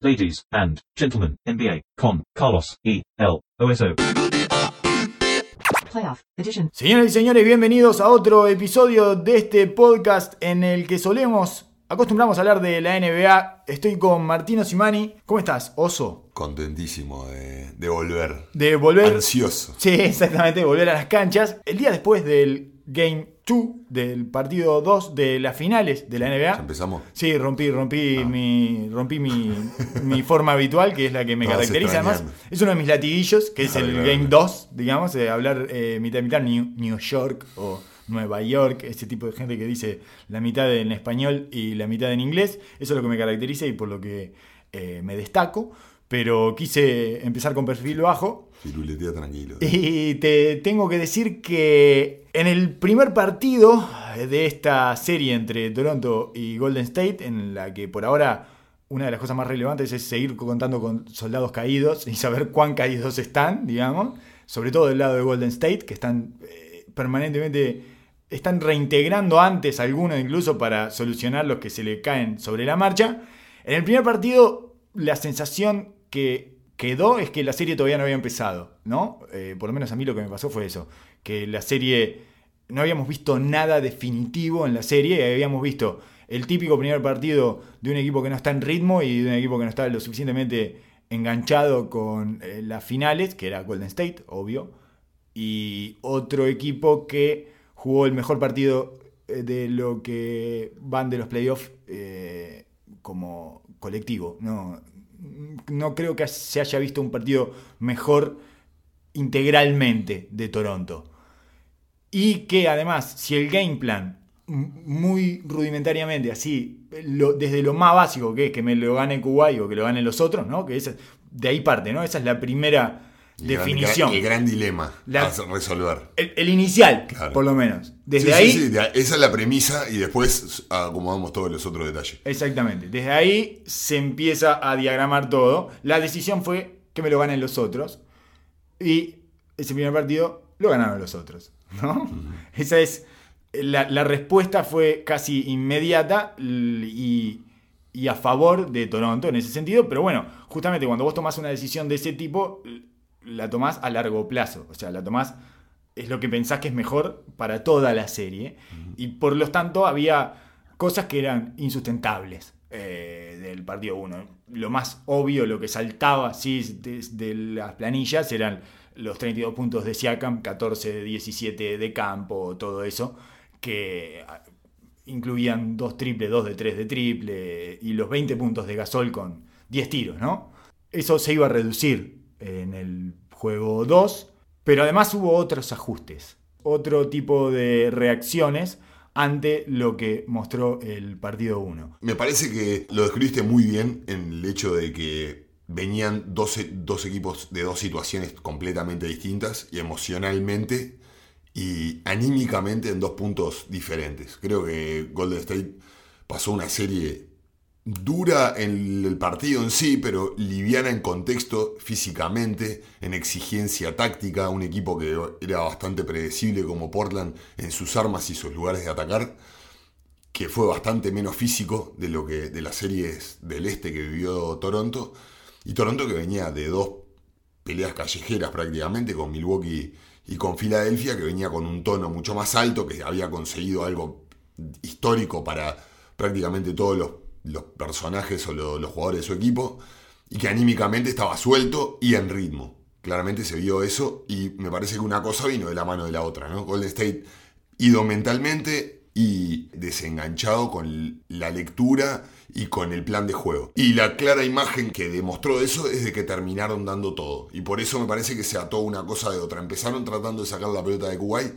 ladies and gentlemen, NBA, con Carlos E. L. OSO. Playoff Edition. Señoras y señores, bienvenidos a otro episodio de este podcast en el que solemos, acostumbramos a hablar de la NBA. Estoy con Martino Simani. ¿Cómo estás, oso? Contentísimo de, de volver. De volver. Ansioso. Sí, exactamente, de volver a las canchas. El día después del Game 2, del partido 2 de las finales de la NBA. ¿Ya empezamos? Sí, rompí, rompí mi, rompí mi, mi forma habitual, que es la que me caracteriza. Además, es uno de mis latiguillos, que es Ah, el. Game 2, digamos, de hablar eh, mitad mitad, New, New York o Nueva York, ese tipo de gente que dice la mitad en español y la mitad en inglés. Eso es lo que me caracteriza y por lo que eh, me destaco. Pero quise empezar con perfil bajo Firuletea tranquilo. y te tengo que decir que en el primer partido de esta serie entre Toronto y Golden State, en la que por ahora una de las cosas más relevantes es seguir contando con soldados caídos y saber cuán caídos están, digamos, sobre todo del lado de Golden State, que están eh, permanentemente, están reintegrando antes algunos incluso para solucionar los que se le caen sobre la marcha. En el primer partido, la sensación que quedó es que la serie todavía no había empezado, ¿no? Eh, por lo menos a mí lo que me pasó fue eso, que la serie no habíamos visto nada definitivo en la serie, habíamos visto el típico primer partido de un equipo que no está en ritmo y de un equipo que no está lo suficientemente enganchado con eh, las finales, que era Golden State, obvio, y otro equipo que jugó el mejor partido eh, de lo que van de los playoffs como colectivo. No, no creo que se haya visto un partido mejor integralmente de Toronto. Y que además, si el game plan, muy rudimentariamente, así, lo- desde lo más básico que es que me lo gane Kuwait o que lo ganen los otros, ¿no? Que esa- de ahí parte, ¿no? Esa es la primera El gran- definición. el gran dilema La- a resolver. El, el inicial, Claro. por lo menos. Desde Sí, ahí, sí, esa es la premisa y después acomodamos todos los otros detalles. exactamente. Desde ahí se empieza a diagramar todo. La decisión fue que me lo ganen los otros. Y ese primer partido lo ganaron los otros. ¿no? Esa es. La, la respuesta fue casi inmediata y, y a favor de Toronto en ese sentido. Pero bueno, justamente cuando vos tomás una decisión de ese tipo, la tomás a largo plazo. O sea, la tomás. Es lo que pensás que es mejor para toda la serie. Y por lo tanto, había cosas que eran insustentables eh, del partido 1. Lo más obvio, lo que saltaba así de, de las planillas eran los 32 puntos de Siakam, 14 de 17 de campo, todo eso, que ah, incluían dos triples, dos de tres de triple y los 20 puntos de Gasol con 10 tiros, ¿no? Eso se iba a reducir en el juego 2, pero además hubo otros ajustes, otro tipo de reacciones ante lo que mostró el partido 1. Me parece que lo describiste muy bien en el hecho de que venían dos, e- dos equipos de dos situaciones completamente distintas y emocionalmente y anímicamente en dos puntos diferentes. Creo que Golden State pasó una serie dura en el partido en sí, pero liviana en contexto físicamente, en exigencia táctica, un equipo que era bastante predecible como Portland en sus armas y sus lugares de atacar que fue bastante menos físico de lo que de las series del este que vivió Toronto. Y Toronto que venía de dos peleas callejeras prácticamente con Milwaukee y con Filadelfia que venía con un tono mucho más alto que había conseguido algo histórico para prácticamente todos los, los personajes o lo- los jugadores de su equipo y que anímicamente estaba suelto y en ritmo claramente se vio eso y me parece que una cosa vino de la mano de la otra ¿no? Golden State ido mentalmente y desenganchado con la lectura y con el plan de juego. Y la clara imagen que demostró eso es de que terminaron dando todo. Y por eso me parece que se ató una cosa de otra. Empezaron tratando de sacar la pelota de Kuwait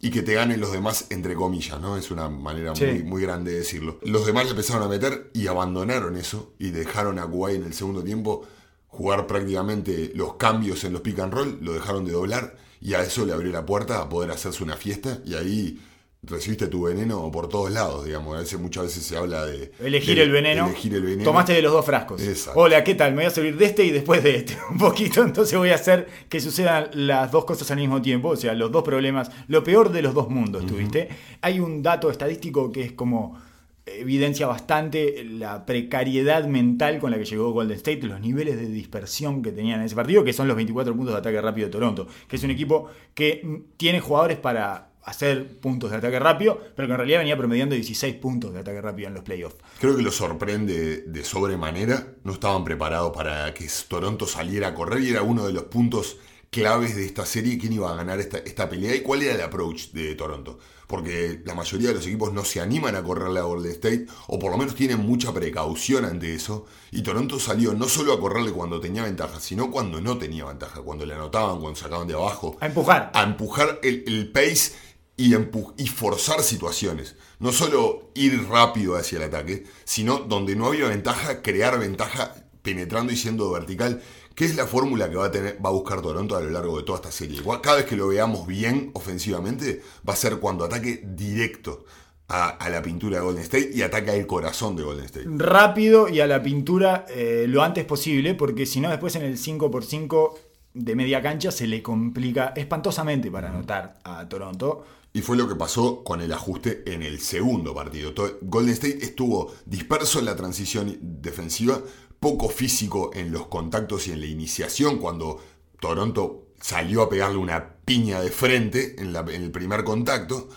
y que te ganen los demás entre comillas, ¿no? Es una manera Sí. muy, muy grande de decirlo. Los demás le empezaron a meter y abandonaron eso y dejaron a Kuwait en el segundo tiempo jugar prácticamente los cambios en los pick and roll, lo dejaron de doblar y a eso le abrió la puerta a poder hacerse una fiesta y ahí recibiste tu veneno por todos lados, digamos. A veces, muchas veces se habla de... Elegir de- el veneno. Elegir el veneno. Tomaste de los dos frascos. Exacto. Hola, ¿qué tal? Me voy a servir de este y después de este. Un poquito. Entonces voy a hacer que sucedan las dos cosas al mismo tiempo. O sea, los dos problemas. Lo peor de los dos mundos, ¿tuviste? Hay un dato estadístico que es como evidencia bastante la precariedad mental con la que llegó Golden State, los niveles de dispersión que tenían en ese partido, que son los 24 puntos de ataque rápido de Toronto, que es un equipo que tiene jugadores para hacer puntos de ataque rápido, pero que en realidad venía promediando 16 puntos de ataque rápido en los playoffs. Creo que lo sorprende de sobremanera. No estaban preparados para que Toronto saliera a correr y era uno de los puntos claves de esta serie. ¿Quién iba a ganar esta, esta pelea y cuál era el approach de Toronto? Porque la mayoría de los equipos no se animan a correrle a Golden State, o por lo menos tienen mucha precaución ante eso. Y Toronto salió no solo a correrle cuando tenía ventaja, sino cuando no tenía ventaja, cuando le anotaban, cuando sacaban de abajo. A empujar. A empujar el, el pace y, y, forzar situaciones. No solo ir rápido hacia el ataque, sino donde no había ventaja, crear ventaja penetrando y siendo vertical, que es la fórmula que va a, tener, va a buscar Toronto a lo largo de toda esta serie. Cada vez que lo veamos bien ofensivamente, va a ser cuando ataque directo. A, la pintura de Golden State y ataca el corazón de Golden State. Rápido y a la pintura eh, lo antes posible, porque si no, después en el 5x5 de media cancha se le complica espantosamente para anotar a Toronto. Y fue lo que pasó con el ajuste en el segundo partido. Golden State estuvo disperso en la transición defensiva, poco físico en los contactos y en la iniciación cuando Toronto salió a pegarle una piña de frente en, en el primer contacto.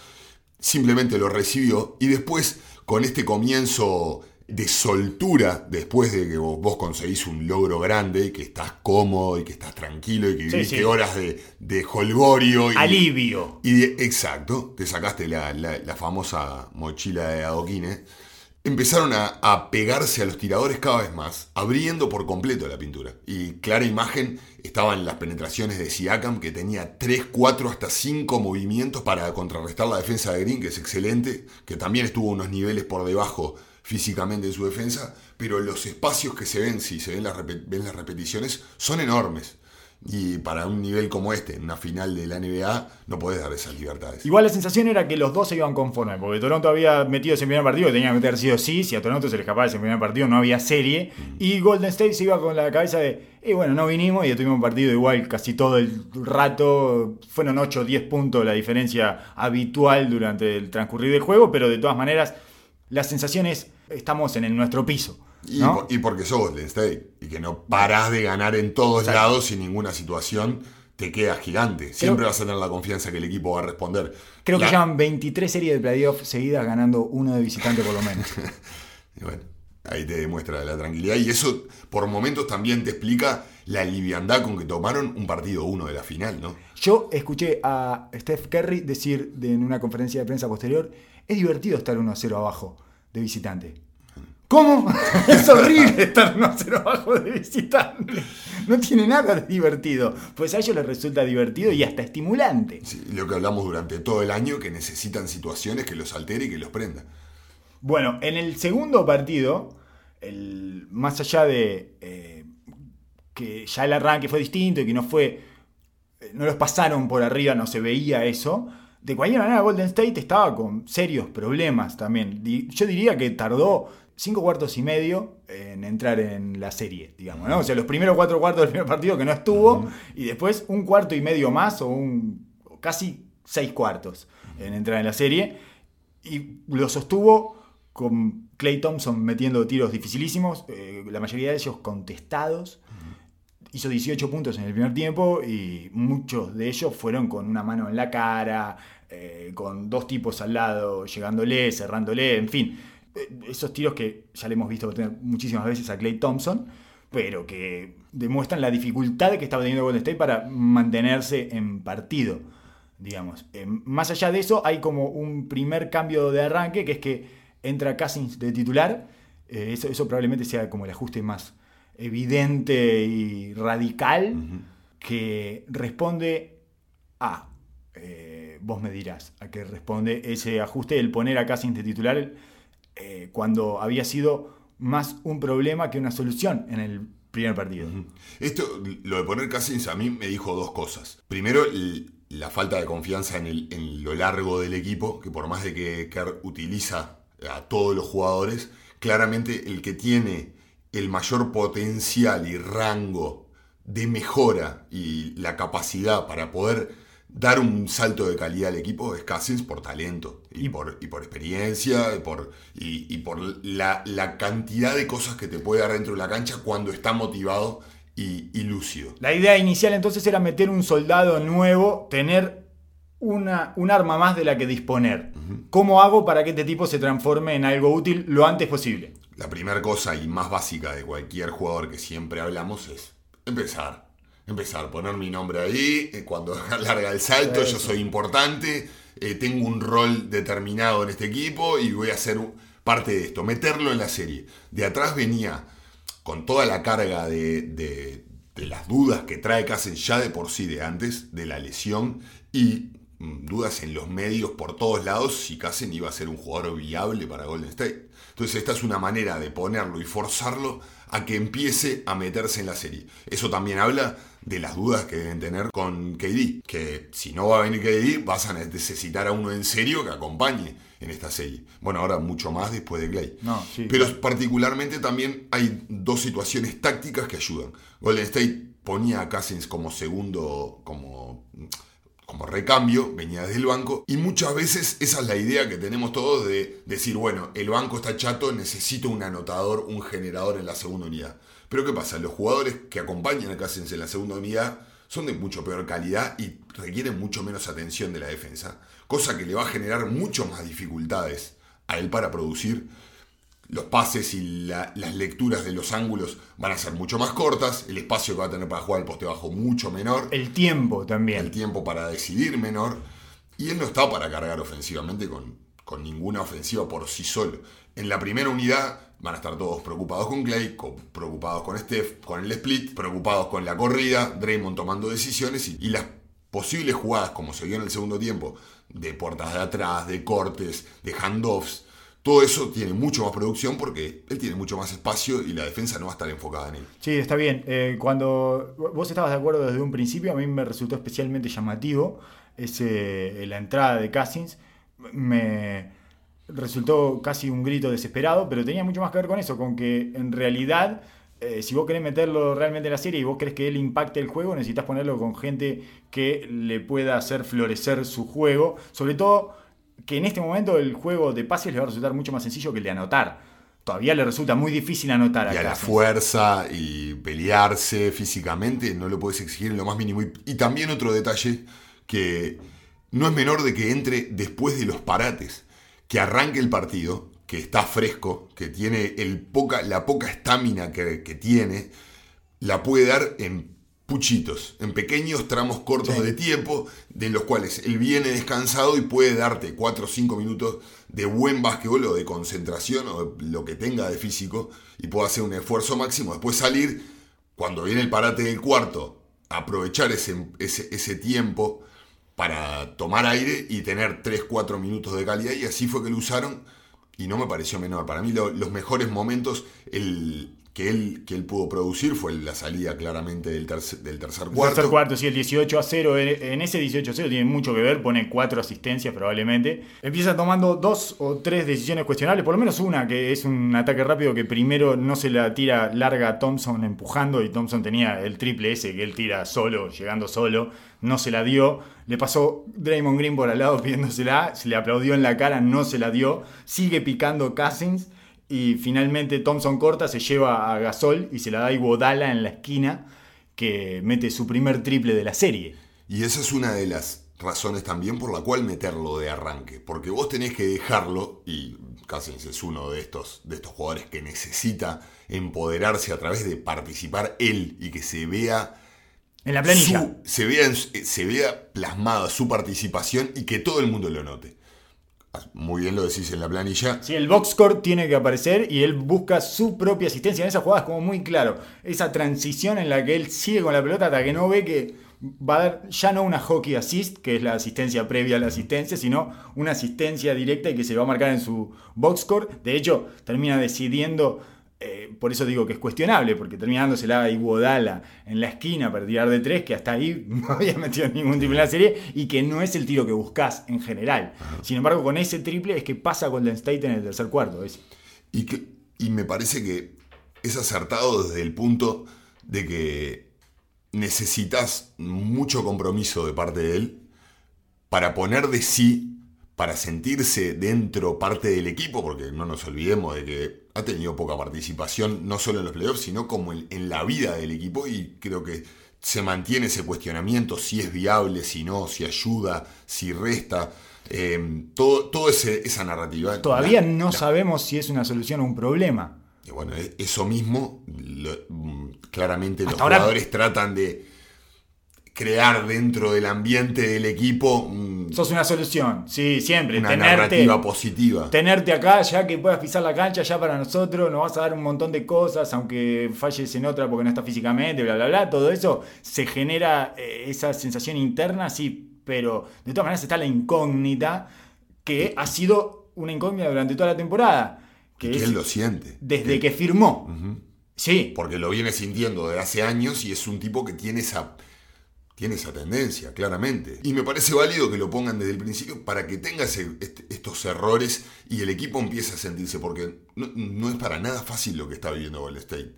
Simplemente lo recibió y después con este comienzo de soltura después de que vos, conseguís un logro grande y que estás cómodo y que estás tranquilo y que viviste horas de, de holgorio. Y, Alivio. Y exacto, te sacaste la, famosa mochila de adoquines. Empezaron a, pegarse a los tiradores cada vez más, abriendo por completo la pintura. Y clara imagen estaban las penetraciones de Siakam, que tenía 3, 4, hasta 5 movimientos para contrarrestar la defensa de Green, que es excelente, que también estuvo unos niveles por debajo físicamente en su defensa, pero los espacios que se ven, si se ven las, ven las repeticiones, son enormes. Y para un nivel como este, en una final de la NBA, no podés dar esas libertades. Igual la sensación era que los dos se iban conformes, porque Toronto había metido ese primer partido, que tenía que meter sí o sí, si a Toronto se le escapaba ese primer partido no había serie, mm. y Golden State se iba con la cabeza de, y bueno, no vinimos y tuvimos un partido igual casi todo el rato, fueron 8 o 10 puntos la diferencia habitual durante el transcurrir del juego, pero de todas maneras, la sensación es estamos en nuestro piso. Y, porque sos Golden State y que no parás de ganar en todos lados sin ninguna situación, te queda gigante. Siempre vas a tener la confianza que el equipo va a responder. Creo que llevan 23 series de playoffs seguidas ganando uno de visitante por lo menos. y bueno, ahí te demuestra la tranquilidad. Y eso por momentos también te explica la liviandad con que tomaron un partido uno de la final, ¿no? Yo escuché a Steph Curry decir en una conferencia de prensa posterior, es divertido estar 1-0 abajo de visitante. ¿Cómo? es horrible estar 1-0 abajo de visitante. No tiene nada de divertido. Pues a ellos les resulta divertido y hasta estimulante. Sí, lo que hablamos durante todo el año, que necesitan situaciones que los altere y que los prenda. Bueno, en el segundo partido, el, más allá de eh, que ya el arranque fue distinto y que no fue. No los pasaron por arriba, no se veía eso de cualquier manera Golden State estaba con serios problemas también. Yo diría que tardó cinco cuartos y medio en entrar en la serie, digamos, ¿no? O sea, los primeros cuatro cuartos del primer partido que no estuvo, y después un cuarto y medio más, o un casi seis cuartos en entrar en la serie. Y lo sostuvo con Clay Thompson metiendo tiros dificilísimos, eh, la mayoría de ellos contestados hizo 18 puntos en el primer tiempo y muchos de ellos fueron con una mano en la cara, eh, con dos tipos al lado, llegándole, cerrándole, en fin. Eh, esos tiros que ya le hemos visto tener muchísimas veces a Clay Thompson, pero que demuestran la dificultad que estaba teniendo Golden State para mantenerse en partido, digamos. Eh, más allá de eso, hay como un primer cambio de arranque, que es que entra Cousins de titular. eso, eso probablemente sea como el ajuste más evidente y radical que responde a, eh, vos me dirás, a que responde ese ajuste, el poner a Cassins de titular eh, cuando había sido más un problema que una solución en el primer partido. Esto, lo de poner Cassins a mí me dijo dos cosas. Primero, la falta de confianza en, el, en lo largo del equipo, que por más de que Kerr utiliza a todos los jugadores, claramente el que tiene el mayor potencial y rango de mejora y la capacidad para poder dar un salto de calidad al equipo es Cousins por talento y, por, y por experiencia y por, y, por la, la, cantidad de cosas que te puede dar dentro de la cancha cuando está motivado y, y lúcido. La idea inicial entonces era meter un soldado nuevo, tener una, un arma más de la que disponer. ¿Cómo hago para que este tipo se transforme en algo útil lo antes posible? La primera cosa y más básica de cualquier jugador que siempre hablamos es empezar empezar, poner mi nombre ahí, eh, cuando larga el salto, yo soy importante, eh, tengo un rol determinado en este equipo y voy a ser parte de esto, meterlo en la serie. De atrás venía con toda la carga de, de, las dudas que trae Casen ya de por sí de antes, de la lesión y mm, dudas en los medios por todos lados si Casen iba a ser un jugador viable para Golden State. Entonces esta es una manera de ponerlo y forzarlo a que empiece a meterse en la serie. Eso también habla de las dudas que deben tener con KD. Que si no va a venir KD, vas a necesitar a uno en serio que acompañe en esta serie. Bueno, ahora mucho más después de Clay. Pero particularmente también hay dos situaciones tácticas que ayudan. Golden State ponía a Cousins como segundo, como, como recambio, venía desde el banco. Y muchas veces esa es la idea que tenemos todos de decir, bueno, el banco está chato, necesito un anotador, un generador en la segunda unidad. Pero ¿qué pasa? Los jugadores que acompañan a Cousins en la segunda unidad son de mucho peor calidad y requieren mucho menos atención de la defensa, cosa que le va a generar mucho más dificultades a él para producir. Los pases y las lecturas de los ángulos van a ser mucho más cortas, el espacio que va a tener para jugar el poste bajo mucho menor. El tiempo también. El tiempo para decidir menor. Y él no está para cargar ofensivamente con, con ninguna ofensiva por sí solo. En la primera unidad van a estar todos preocupados con Clay, preocupados con Steph, con el split, preocupados con la corrida, Draymond tomando decisiones y, las posibles jugadas, como se vio en el segundo tiempo, de puertas de atrás, de cortes, de handoffs, todo eso tiene mucho más producción porque él tiene mucho más espacio y la defensa no va a estar enfocada en él. Sí, está bien. Eh, cuando vos estabas de acuerdo desde un principio, a mí me resultó especialmente llamativo ese, la entrada de Cousins. Me, resultó casi un grito desesperado, pero tenía mucho más que ver con eso, con que en realidad, eh, si vos querés meterlo realmente en la serie y vos crees que él impacte el juego, necesitas ponerlo con gente que le pueda hacer florecer su juego, sobre todo que en este momento el juego de pases le va a resultar mucho más sencillo que el de anotar. Todavía le resulta muy difícil anotar. Y a la fuerza y pelearse físicamente no lo puedes exigir en lo más mínimo. y también otro detalle que no es menor de que entre después de los parates que arranque el partido, que está fresco, que tiene el poca, la poca estamina que, tiene, la puede dar en puchitos, en pequeños tramos cortos de tiempo, de los cuales él viene descansado y puede darte 4 o 5 minutos de buen básquetbol o de concentración o lo que tenga de físico y puede hacer un esfuerzo máximo, después salir, cuando viene el parate del cuarto, aprovechar ese, ese, ese tiempo para tomar aire y tener 3-4 minutos de calidad. Y así fue que lo usaron y no me pareció menor. Para mí los mejores momentos, el, que él, que él pudo producir fue la salida claramente del, tercer, del tercer cuarto. Tercer cuarto, sí, el 18 a 0. En ese 18 a 0 tiene mucho que ver, pone cuatro asistencias probablemente. Empieza tomando dos o tres decisiones cuestionables, por lo menos una, que es un ataque rápido que primero no se la tira larga a Thompson empujando y Thompson tenía el triple S que él tira solo, llegando solo, no se la dio. Le pasó Draymond Green por al lado pidiéndosela, se le aplaudió en la cara, no se la dio. Sigue picando Cousins y finalmente Thompson corta, se lleva a Gasol y se la da a Iguodala en la esquina, que mete su primer triple de la serie. Y esa es una de las razones también por la cual meterlo de arranque. Porque vos tenés que dejarlo, y Cousins es uno de estos, de estos jugadores que necesita empoderarse a través de participar él y que se vea. En la planilla. se, vea, se vea plasmada su participación y que todo el mundo lo note. Muy bien lo decís en la planilla. Sí, el box score tiene que aparecer y él busca su propia asistencia. En esa jugada es como muy claro. Esa transición en la que él sigue con la pelota hasta que no ve que va a dar ya no una hockey assist, que es la asistencia previa a la asistencia, sino una asistencia directa y que se va a marcar en su box score. De hecho, termina decidiendo eh, por eso digo que es cuestionable, porque terminándosela a Iguodala en la esquina para tirar de tres, que hasta ahí no había metido ningún triple en la serie y que no es el tiro que buscas en general. Sin embargo, con ese triple es que pasa Golden State en el tercer cuarto. Y, que, y me parece que es acertado desde el punto de que necesitas mucho compromiso de parte de él para poner de sí, para sentirse dentro parte del equipo, porque no nos olvidemos de que ha tenido poca participación, no solo en los playoffs, sino como en, en la vida del equipo, y creo que se mantiene ese cuestionamiento, si es viable, si no, si ayuda, si resta. eh, todo, todo ese- esa narrativa. Todavía La- no la- sabemos si es una solución o un problema. y bueno, e- eso mismo, lo- mm, claramente los ahora- jugadores tratan de crear dentro del ambiente del equipo mm, Sos una solución, sí, siempre. una tenerte, narrativa positiva. tenerte acá, ya que puedas pisar la cancha, ya para nosotros nos vas a dar un montón de cosas, aunque falles en otra porque no está físicamente, bla, bla, bla. Todo eso se genera eh, esa sensación interna, sí, pero de todas maneras está la incógnita que ha sido una incógnita durante toda la temporada. Que que es él lo siente. desde que firmó. Sí, Porque lo viene sintiendo desde hace años y es un tipo que tiene esa, tiene esa tendencia, claramente. Y me parece válido que lo pongan desde el principio para que tenga este- estos errores y el equipo empiece a sentirse, porque no, no es para nada fácil lo que está viviendo Golden State.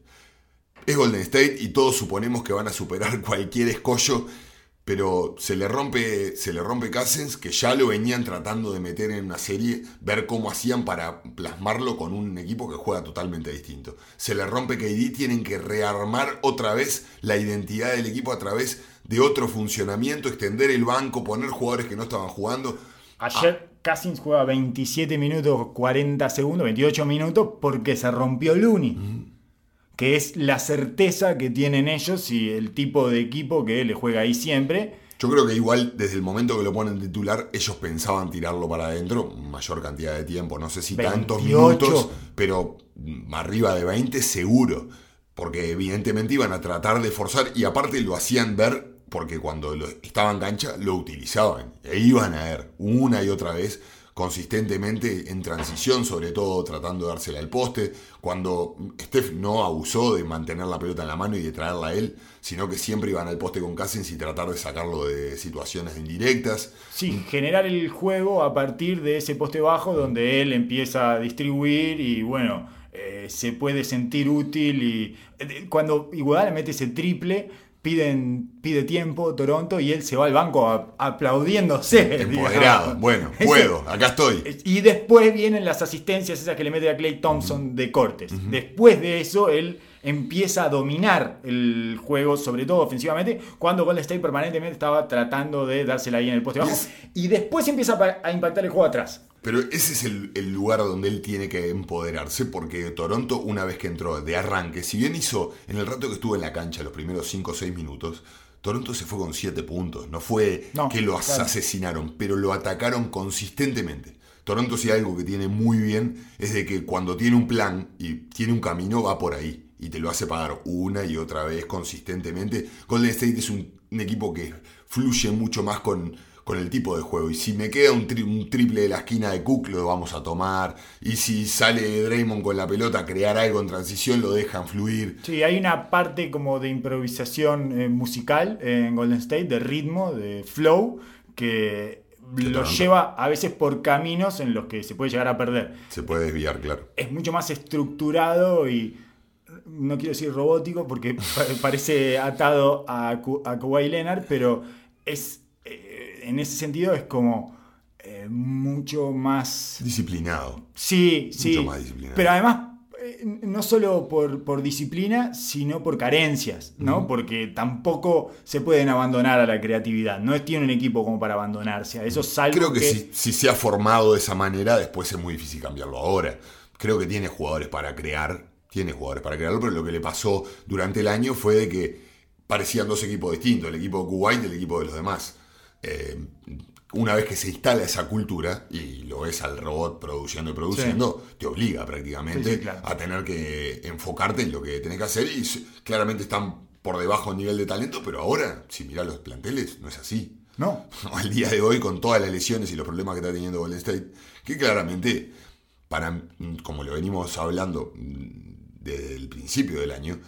Es Golden State y todos suponemos que van a superar cualquier escollo, pero se le rompe, se le rompe Cousins, que ya lo venían tratando de meter en una serie, ver cómo hacían para plasmarlo con un equipo que juega totalmente distinto. Se le rompe KD, tienen que rearmar otra vez la identidad del equipo a través de otro funcionamiento, extender el banco, poner jugadores que no estaban jugando. Ayer Cousins juega 27 minutos 40 segundos, 28 minutos, porque se rompió Looney. Que es la certeza que tienen ellos y el tipo de equipo que le juega ahí siempre. Yo creo que igual desde el momento que lo ponen titular, ellos pensaban tirarlo para adentro, mayor cantidad de tiempo, no sé si tantos 28. minutos, pero arriba de 20 seguro, porque evidentemente iban a tratar de forzar y aparte lo hacían ver porque cuando lo, estaba en cancha lo utilizaban e iban a ver una y otra vez consistentemente en transición, sobre todo tratando de dársela al poste, cuando Steph no abusó de mantener la pelota en la mano y de traerla a él, sino que siempre iban al poste con Cousins y tratar de sacarlo de situaciones indirectas. Sí, generar el juego a partir de ese poste bajo donde él empieza a distribuir y bueno, eh, se puede sentir útil y eh, cuando Iguodala mete ese triple, piden, pide tiempo Toronto y él se va al banco a- aplaudiéndose. Empoderado, bueno, puedo, acá estoy. Y después vienen las asistencias esas que le mete a Clay Thompson de cortes. Después de eso, él empieza a dominar el juego, sobre todo ofensivamente, cuando Golden State permanentemente estaba tratando de dársela ahí en el poste bajo. Yes. Y después empieza a impactar el juego atrás. Pero ese es el, el lugar donde él tiene que empoderarse, porque Toronto, una vez que entró de arranque, si bien hizo en el rato que estuvo en la cancha los primeros 5 o 6 minutos, Toronto se fue con 7 puntos. No fue No, que lo claro. asesinaron, pero lo atacaron consistentemente. Toronto, si hay algo que tiene muy bien, es de que cuando tiene un plan y tiene un camino, va por ahí. Y te lo hace pagar una y otra vez consistentemente. Golden State es un, un equipo que fluye mucho más con, con el tipo de juego. Y si me queda un, tri- un triple de la esquina de Cook, lo vamos a tomar. Y si sale Draymond con la pelota a crear algo en transición, lo dejan fluir. Sí, hay una parte como de improvisación eh, musical en Golden State, de ritmo, de flow, que lo lleva a veces por caminos en los que se puede llegar a perder. Se puede desviar, claro. es mucho más estructurado y no quiero decir robótico porque pa- parece atado a, Ku- a Kawhi Leonard, pero es eh, en ese sentido es como eh, mucho más Disciplinado. sí, sí, Mucho más disciplinado. pero además eh, no solo por, por disciplina, sino por carencias, ¿no? Porque tampoco se pueden abandonar a la creatividad. No tiene un equipo como para abandonarse a eso, salvo Creo que, Si, si se ha formado de esa manera, después es muy difícil cambiarlo ahora. Creo que tiene jugadores para crear, tiene jugadores para crearlo, pero lo que le pasó durante el año fue de que parecían dos equipos distintos, el equipo de Kuwait y el equipo de los demás. Eh, una vez que se instala esa cultura y lo ves al robot produciendo y produciendo, te obliga prácticamente Sí, sí, claro. a tener que enfocarte en lo que tenés que hacer y claramente están por debajo en nivel de talento, pero ahora, si mirás los planteles, no es así no. al día de hoy con todas las lesiones y los problemas que está teniendo Golden State, que claramente, para, como lo venimos hablando mm, desde el principio del año,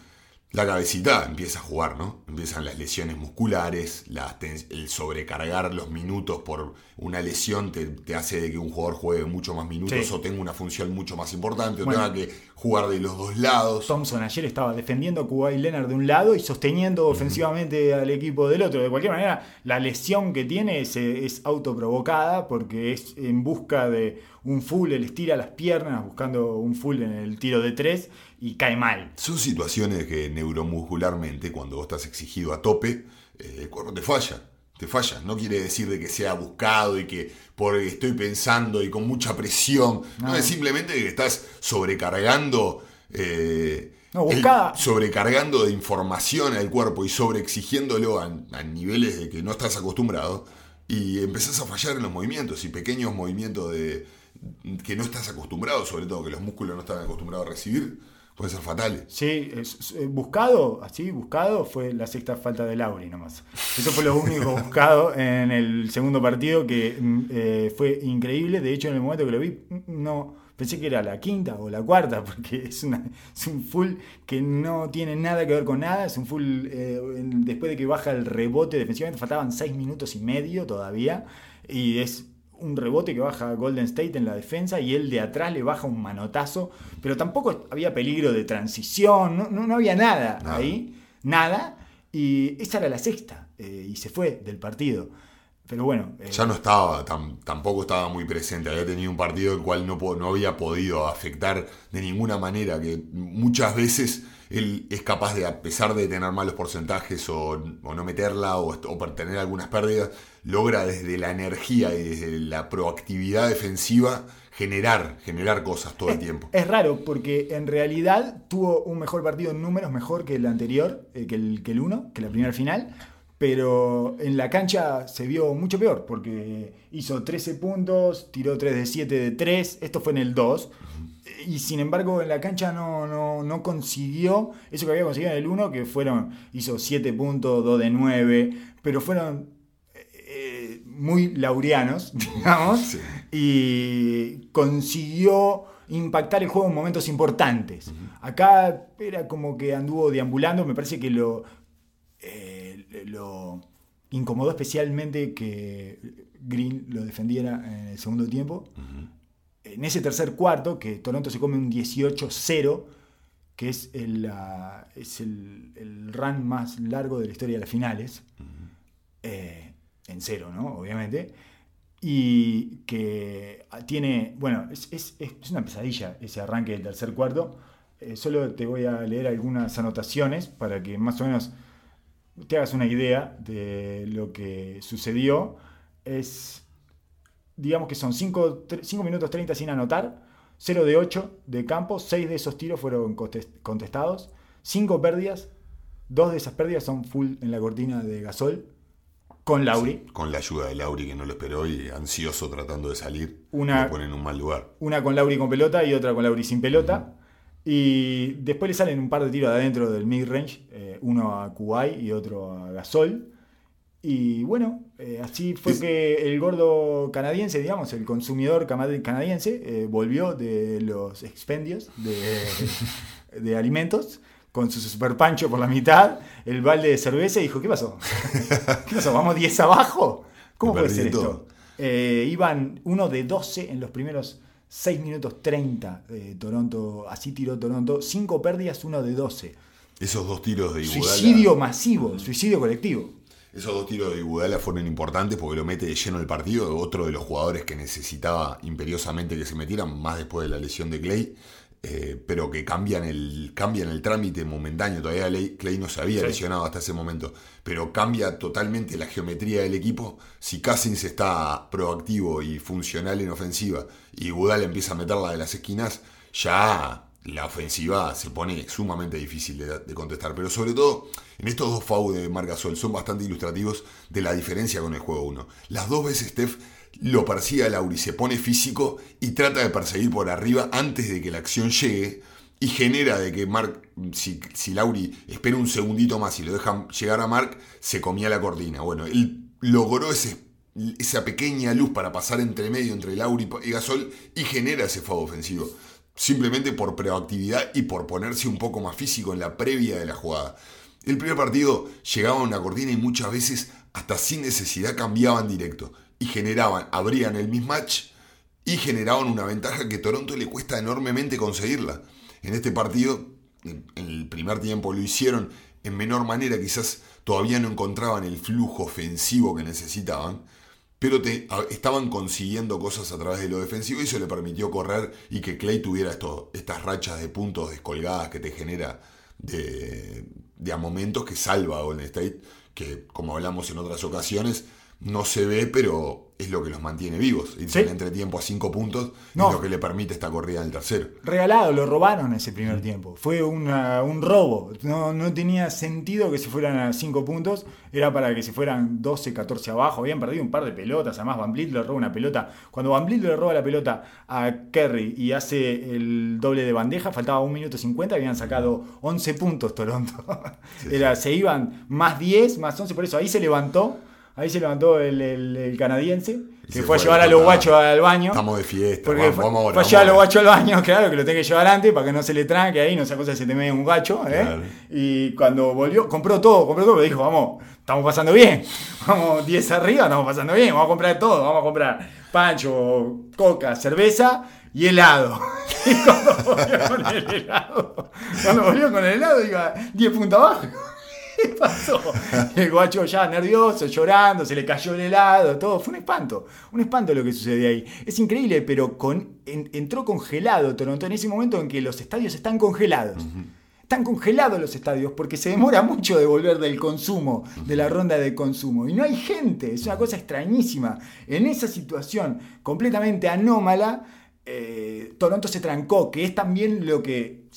la cabecita empieza a jugar, ¿no? Empiezan las lesiones musculares, la el sobrecargar los minutos por una lesión te, te hace de que un jugador juegue mucho más minutos Sí. o tenga una función mucho más importante o Bueno. tenga que jugar de los dos lados. Thompson ayer estaba defendiendo a Kuwait Leonard de un lado y sosteniendo ofensivamente al equipo del otro. De cualquier manera, la lesión que tiene es, es autoprovocada porque es en busca de un full, él estira las piernas buscando un full en el tiro de tres y cae mal. Son situaciones que neuromuscularmente, cuando vos estás exigido a tope, eh, el cuerpo te falla. Te falla. No quiere decir de que sea buscado y que porque estoy pensando y con mucha presión. No, No. es simplemente que estás sobrecargando. eh, No, el- buscada. sobrecargando de información al cuerpo y sobreexigiéndolo a, a niveles de que no estás acostumbrado. Y empezás a fallar en los movimientos y pequeños movimientos de que no estás acostumbrado, sobre todo que los músculos no están acostumbrados a recibir, pueden ser fatales. Sí, eh, buscado, así, buscado fue la sexta falta de Lauri nomás. Eso fue lo único buscado en el segundo partido que mm, eh, fue increíble. De hecho, en el momento que lo vi, mm, no pensé que era la quinta o la cuarta, porque es, una, es un full que no tiene nada que ver con nada. Es un full, eh, después de que baja el rebote defensivamente, faltaban seis minutos y medio todavía. Y es un rebote que baja Golden State en la defensa y él de atrás le baja un manotazo, pero tampoco había peligro de transición, no, no- no había nada, Nada. ahí, nada, y esa era la sexta, eh, y se fue del partido. Pero bueno, eh, Ya no estaba, tam- tampoco estaba muy presente. Había tenido un partido el cual no, no había podido afectar de ninguna manera. Que muchas veces él es capaz de, a pesar de tener malos porcentajes o, o no meterla o, o tener algunas pérdidas, logra desde la energía y desde la proactividad defensiva generar, generar cosas todo el tiempo. Es raro porque en realidad tuvo un mejor partido en números, mejor que el anterior, eh, que el que el uno, que la primera final, pero en la cancha se vio mucho peor porque hizo 13 puntos, tiró 3 de 7 de 3, esto fue en el 2. Y sin embargo en la cancha no, no, no consiguió eso que había conseguido en el 1, que fueron, hizo 7 puntos, 2 de 9, pero fueron muy laureanos, digamos, Sí. y consiguió impactar el juego en momentos importantes. Acá era como que anduvo deambulando, me parece que lo, eh, lo incomodó especialmente que Green lo defendiera en el segundo tiempo. En ese tercer cuarto, que Toronto se come un 18-0, que es, el, ah, es el, el run más largo de la historia de las finales, eh, en cero, ¿no? Obviamente. Y que tiene, bueno, es, es- es una pesadilla ese arranque del tercer cuarto. Eh, solo te voy a leer algunas anotaciones para que más o menos te hagas una idea de lo que sucedió. Es, digamos que son 5 minutos 30 sin anotar, 0 de 8 de campo, 6 de esos tiros fueron contes- contestados, 5 pérdidas, 2 de esas pérdidas son full en la cortina de Gasol con Lauri. Con la ayuda de Lauri que no lo esperó y ansioso tratando de salir, Una- lo pone en un mal lugar. Una con Lauri con pelota y otra con Lauri sin pelota. Y después le salen un par de tiros de adentro del mid-range, eh, uno a Kuwait y otro a Gasol. Y bueno, eh, así fue Es- que el gordo canadiense, digamos, el consumidor canadiense, eh, volvió de los expendios de, de alimentos con su super pancho por la mitad, el balde de cerveza y dijo, ¿qué pasó? ¿Qué pasó? ¿Vamos 10 abajo? ¿Cómo puede ser todo. esto? Eh, iban uno de 12 en los primeros 6 minutos 30 de Toronto, así tiró Toronto, 5 pérdidas, uno de 12. Esos dos tiros de Iguodala. Suicidio masivo, suicidio colectivo. Esos dos tiros de Iguodala fueron importantes porque lo mete de lleno el partido. Otro de los jugadores que necesitaba imperiosamente que se metieran, más después de la lesión de Clay, eh, pero que cambian el, cambian el trámite momentáneo. Todavía Clay, no se había Sí. lesionado hasta ese momento, pero cambia totalmente la geometría del equipo. Si Cousins está proactivo y funcional en ofensiva y Iguodala empieza a meterla de las esquinas, ya la ofensiva se pone sumamente difícil de, de contestar. Pero sobre todo, en estos dos FAU de Marc Gasol son bastante ilustrativos de la diferencia con el juego 1. Las dos veces Steph lo persigue a Lauri, se pone físico y trata de perseguir por arriba antes de que la acción llegue y genera de que Mark, si, si Lauri espera un segundito más y lo deja llegar a Mark, se comía la cortina. Bueno, él logró ese, esa pequeña luz para pasar entre medio entre Lauri y Gasol y genera ese fuego ofensivo. simplemente por proactividad y por ponerse un poco más físico en la previa de la jugada. El primer partido llegaba a una cortina y muchas veces hasta sin necesidad cambiaban directo y generaban, abrían el mismatch y generaban una ventaja que Toronto le cuesta enormemente conseguirla. En este partido, en el primer tiempo lo hicieron en menor manera, quizás todavía no encontraban el flujo ofensivo que necesitaban, pero te, estaban consiguiendo cosas a través de lo defensivo y eso le permitió correr y que Clay tuviera estas rachas de puntos descolgadas que te genera de, de a momentos que salva a Golden State, que como hablamos en otras ocasiones, no se ve, pero es lo que los mantiene vivos. Y el entretiempo a cinco puntos no. es lo que le permite esta corrida en el tercero. Regalado, lo robaron ese primer tiempo. Fue un robo. No, no, tenía sentido que se fueran a cinco puntos. Era para que se fueran 12, 14 abajo. Habían perdido un par de pelotas. Además, Van Vliet le roba una pelota. Cuando Van Vliet le roba la pelota a Kerry y hace el doble de bandeja, faltaba un minuto 50. Habían sacado 11 puntos Toronto. Era, Se iban más 10, más 11. Por eso ahí se levantó Ahí se levantó el, canadiense, que fue a llevar a los guachos al baño. Estamos de fiesta, porque fue, a llevar a los guachos al baño, claro, que lo tenga que llevar adelante para que no se le tranque ahí, no sea cosa que se te mete un gacho. ¿eh? Y cuando volvió, compró todo, compró todo, pero dijo, vamos, estamos pasando bien. Vamos 10 arriba, estamos pasando bien, vamos a comprar todo, vamos a comprar pancho, coca, cerveza y helado. Y cuando volvió con el helado, cuando volvió con el helado, iba 10 puntos abajo. ¿Qué pasó? El guacho ya nervioso, llorando, se le cayó el helado, todo. Fue un espanto. Un espanto lo que sucedió ahí. Es increíble, pero con, entró congelado Toronto en ese momento en que los estadios están congelados. Están congelados los estadios porque se demora mucho de volver del consumo, de la ronda de consumo. Y no hay gente, es una cosa extrañísima. En esa situación completamente anómala, eh, Toronto se trancó, que es también lo que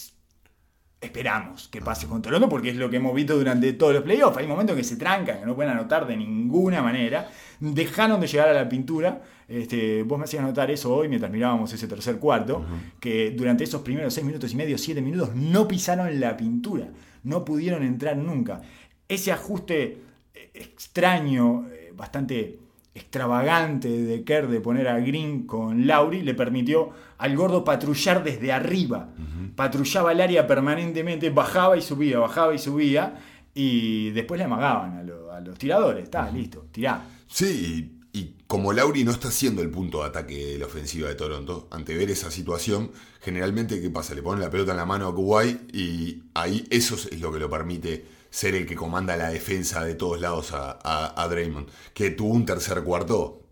esperamos que pase con Toronto porque es lo que hemos visto durante todos los playoffs. Hay momentos que se trancan, que no pueden anotar de ninguna manera. Dejaron de llegar a la pintura. Este, vos me hacías notar eso hoy mientras mirábamos ese tercer cuarto, que durante esos primeros seis minutos y medio, siete minutos, no pisaron la pintura. No pudieron entrar nunca. Ese ajuste eh, extraño, eh, bastante extravagante de Kerr de poner a Green con Lauri le permitió al gordo patrullar desde arriba. Patrullaba el área permanentemente, bajaba y subía, bajaba y subía, y después le amagaban a, los tiradores. Está, listo, tirá. Sí, y, como Lauri no está siendo el punto de ataque de la ofensiva de Toronto, ante ver esa situación, generalmente, ¿qué pasa? Le ponen la pelota en la mano a Kuwait y ahí eso es lo que lo permite ser el que comanda la defensa de todos lados a, Draymond, que tuvo un tercer cuarto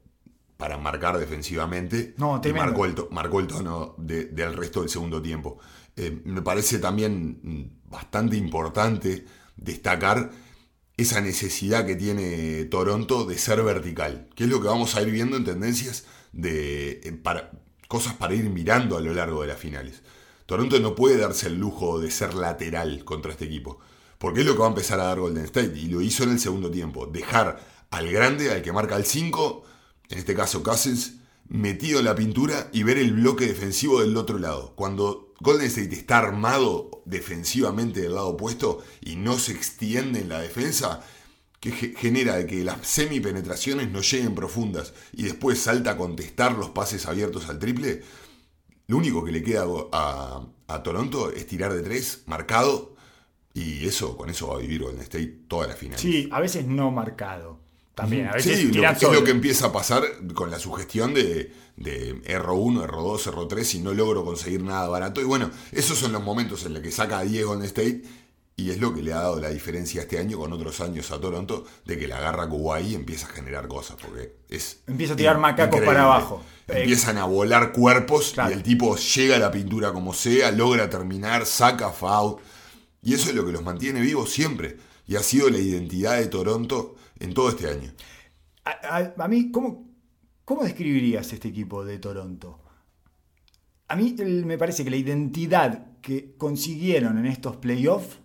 para marcar defensivamente no, y marcó el, marcó el tono del resto del segundo tiempo. Eh, me parece también mm, bastante importante destacar esa necesidad que tiene Toronto de ser vertical, que es lo que vamos a ir viendo en tendencias de eh, para, cosas para ir mirando a lo largo de las finales. Toronto no puede darse el lujo de ser lateral contra este equipo. Porque es lo que va a empezar a dar Golden State. Y lo hizo en el segundo tiempo. Dejar al grande, al que marca el 5, en este caso Cousins, metido en la pintura y ver el bloque defensivo del otro lado. Cuando Golden State está armado defensivamente del lado opuesto y no se extiende en la defensa, que genera que las semi-penetraciones no lleguen profundas y después salta a contestar los pases abiertos al triple, lo único que le queda a, a Toronto es tirar de tres, marcado, y eso, con eso va a vivir Golden State toda la final. Sí, a veces no marcado. También, a veces sí, lo, es lo que empieza a pasar con la sugestión de, de R1, R2, R3 y no logro conseguir nada barato. Y bueno, esos son los momentos en los que saca a Diego Golden State y es lo que le ha dado la diferencia este año con otros años a Toronto, de que la agarra Kuwait y empieza a generar cosas, porque es... Empieza a tirar macacos para abajo. Empiezan a volar cuerpos y el tipo llega a la pintura como sea, logra terminar, saca foul y eso es lo que los mantiene vivos siempre. Y ha sido la identidad de Toronto en todo este año. A, mí, ¿cómo, ¿cómo describirías este equipo de Toronto? A mí me parece que la identidad que consiguieron en estos playoffs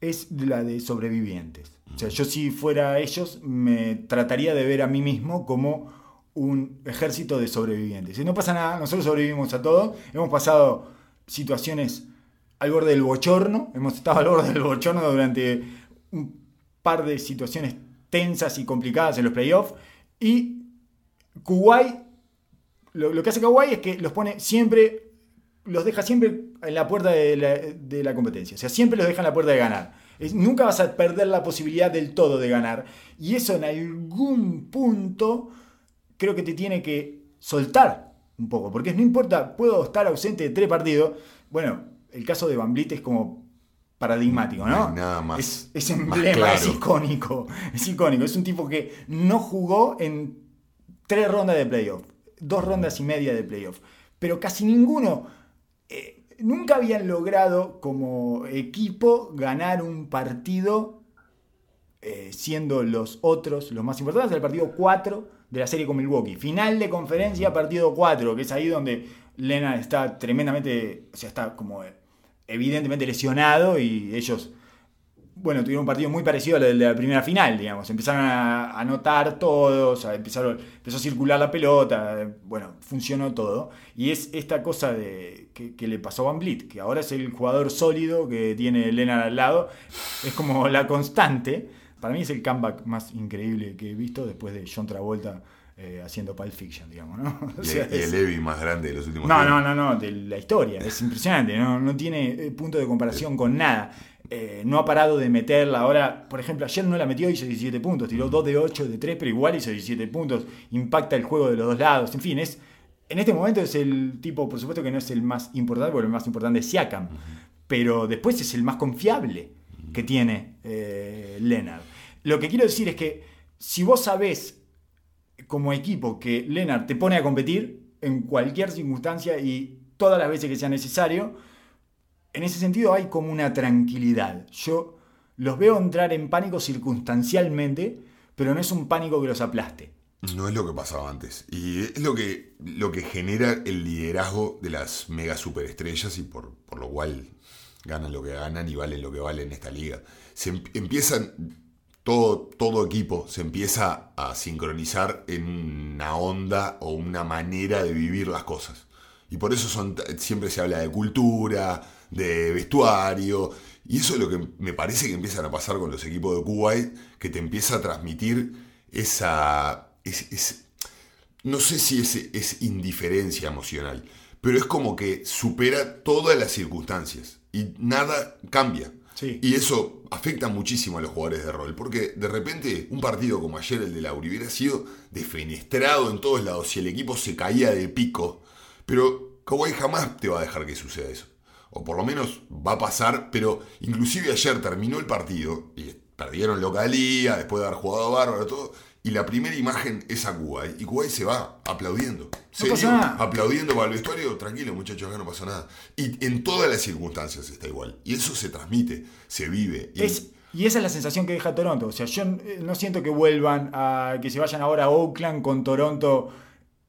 es la de sobrevivientes. O sea, yo si fuera ellos, me trataría de ver a mí mismo como un ejército de sobrevivientes. Y no pasa nada, nosotros sobrevivimos a todo, hemos pasado situaciones al borde del bochorno, hemos estado al borde del bochorno durante un par de situaciones tensas y complicadas en los playoffs. Y Kuwait, lo, que hace Kuwait es que los pone siempre los deja siempre en la puerta de la, competencia. O sea, siempre los deja en la puerta de ganar. Nunca vas a perder la posibilidad del todo de ganar. Y eso en algún punto creo que te tiene que soltar un poco. Porque no importa, puedo estar ausente de tres partidos. Bueno, el caso de Van es como paradigmático, ¿no? No nada más- es, emblema, es icónico. Es icónico. Es un tipo que no jugó en tres rondas de playoff, dos rondas y media de playoff. Pero casi ninguno, eh, nunca habían logrado como equipo ganar un partido eh, siendo los otros los más importantes. El partido 4 de la serie con Milwaukee. Final de conferencia, partido 4, que es ahí donde Lena está tremendamente, o sea, está como eh, evidentemente lesionado y ellos bueno, tuvieron un partido muy parecido al de la primera final, digamos. Empezaron a anotar todos, a empezaron, empezó a circular la pelota, eh, bueno, funcionó todo. Y es esta cosa de que, le pasó a Van Vliet, que ahora es el jugador sólido que tiene Lennart al lado. Es como la constante. Para mí es el comeback más increíble que he visto después de John Travolta eh, haciendo Pulp Fiction, digamos, ¿no? O Y, sea, y es- el Evi más grande de los últimos no, no, no, no, de la historia. Es impresionante, no, no tiene eh, punto de comparación con nada. Eh, no ha parado de meterla. Ahora, por ejemplo, ayer no la metió, hizo 17 puntos. Tiró 2 de 8 de 3, pero igual hizo 17 puntos. Impacta el juego de los dos lados. En fin, es. En este momento es el tipo, por supuesto que no es el más importante, porque el más importante es Siakam. Pero después es el más confiable que tiene eh, Leonard. Lo que quiero decir es que si vos sabés como equipo que Leonard te pone a competir en cualquier circunstancia y todas las veces que sea necesario, en ese sentido hay como una tranquilidad. Yo los veo entrar en pánico circunstancialmente, pero no es un pánico que los aplaste. No es lo que pasaba antes. Y es lo que, lo que genera el liderazgo de las mega superestrellas y por, por lo cual ganan lo que ganan y valen lo que valen en esta liga. Se em- empiezan, todo, equipo se empieza a sincronizar en una onda o una manera de vivir las cosas. Y por eso siempre se habla de cultura, de vestuario. Y eso es lo que me parece que empiezan a pasar con los equipos de Kuwait, que te empieza a transmitir esa... es- es- no sé si es indiferencia emocional, pero es como que supera todas las circunstancias y nada cambia. Y eso afecta muchísimo a los jugadores de rol, porque de repente un partido como ayer, el de Lauri, hubiera sido defenestrado en todos lados si el equipo se caía de pico. Pero Kawhi jamás te va a dejar que suceda eso. O por lo menos va a pasar, pero inclusive ayer terminó el partido y perdieron localía, después de haber jugado bárbaro, todo. Y la primera imagen es a Kuwait. Y Kuwait se va aplaudiendo. Pasa nada. Aplaudiendo para el vestuario, tranquilo muchachos, acá no pasa nada. Y en todas las circunstancias está igual. Y eso se transmite, se vive. Y Es, y esa es la sensación que deja Toronto. O sea, yo eh, no siento que vuelvan a que se vayan ahora a Oakland con Toronto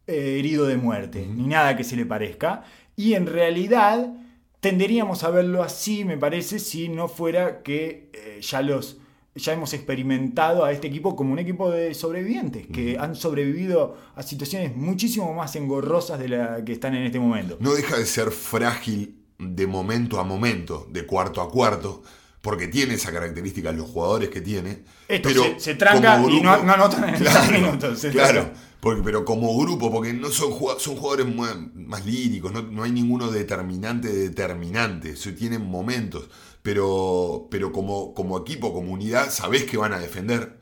eh, herido de muerte, ni nada que se le parezca. Y en realidad tenderíamos a verlo así, me parece, si no fuera que eh, ya los ya hemos experimentado a este equipo como un equipo de sobrevivientes que han sobrevivido a situaciones muchísimo más engorrosas de la que están en este momento. no deja de ser frágil de momento a momento, de cuarto a cuarto, porque tiene esa característica los jugadores que tiene. Esto pero se, se tranca como y no, grupo- no anotan en Claro, minutos. claro, porque, pero como grupo, porque no son, son jugadores más líricos, no, no hay ninguno determinante determinante, se tienen momentos, pero, pero como, como equipo, como unidad, sabés que van a defender,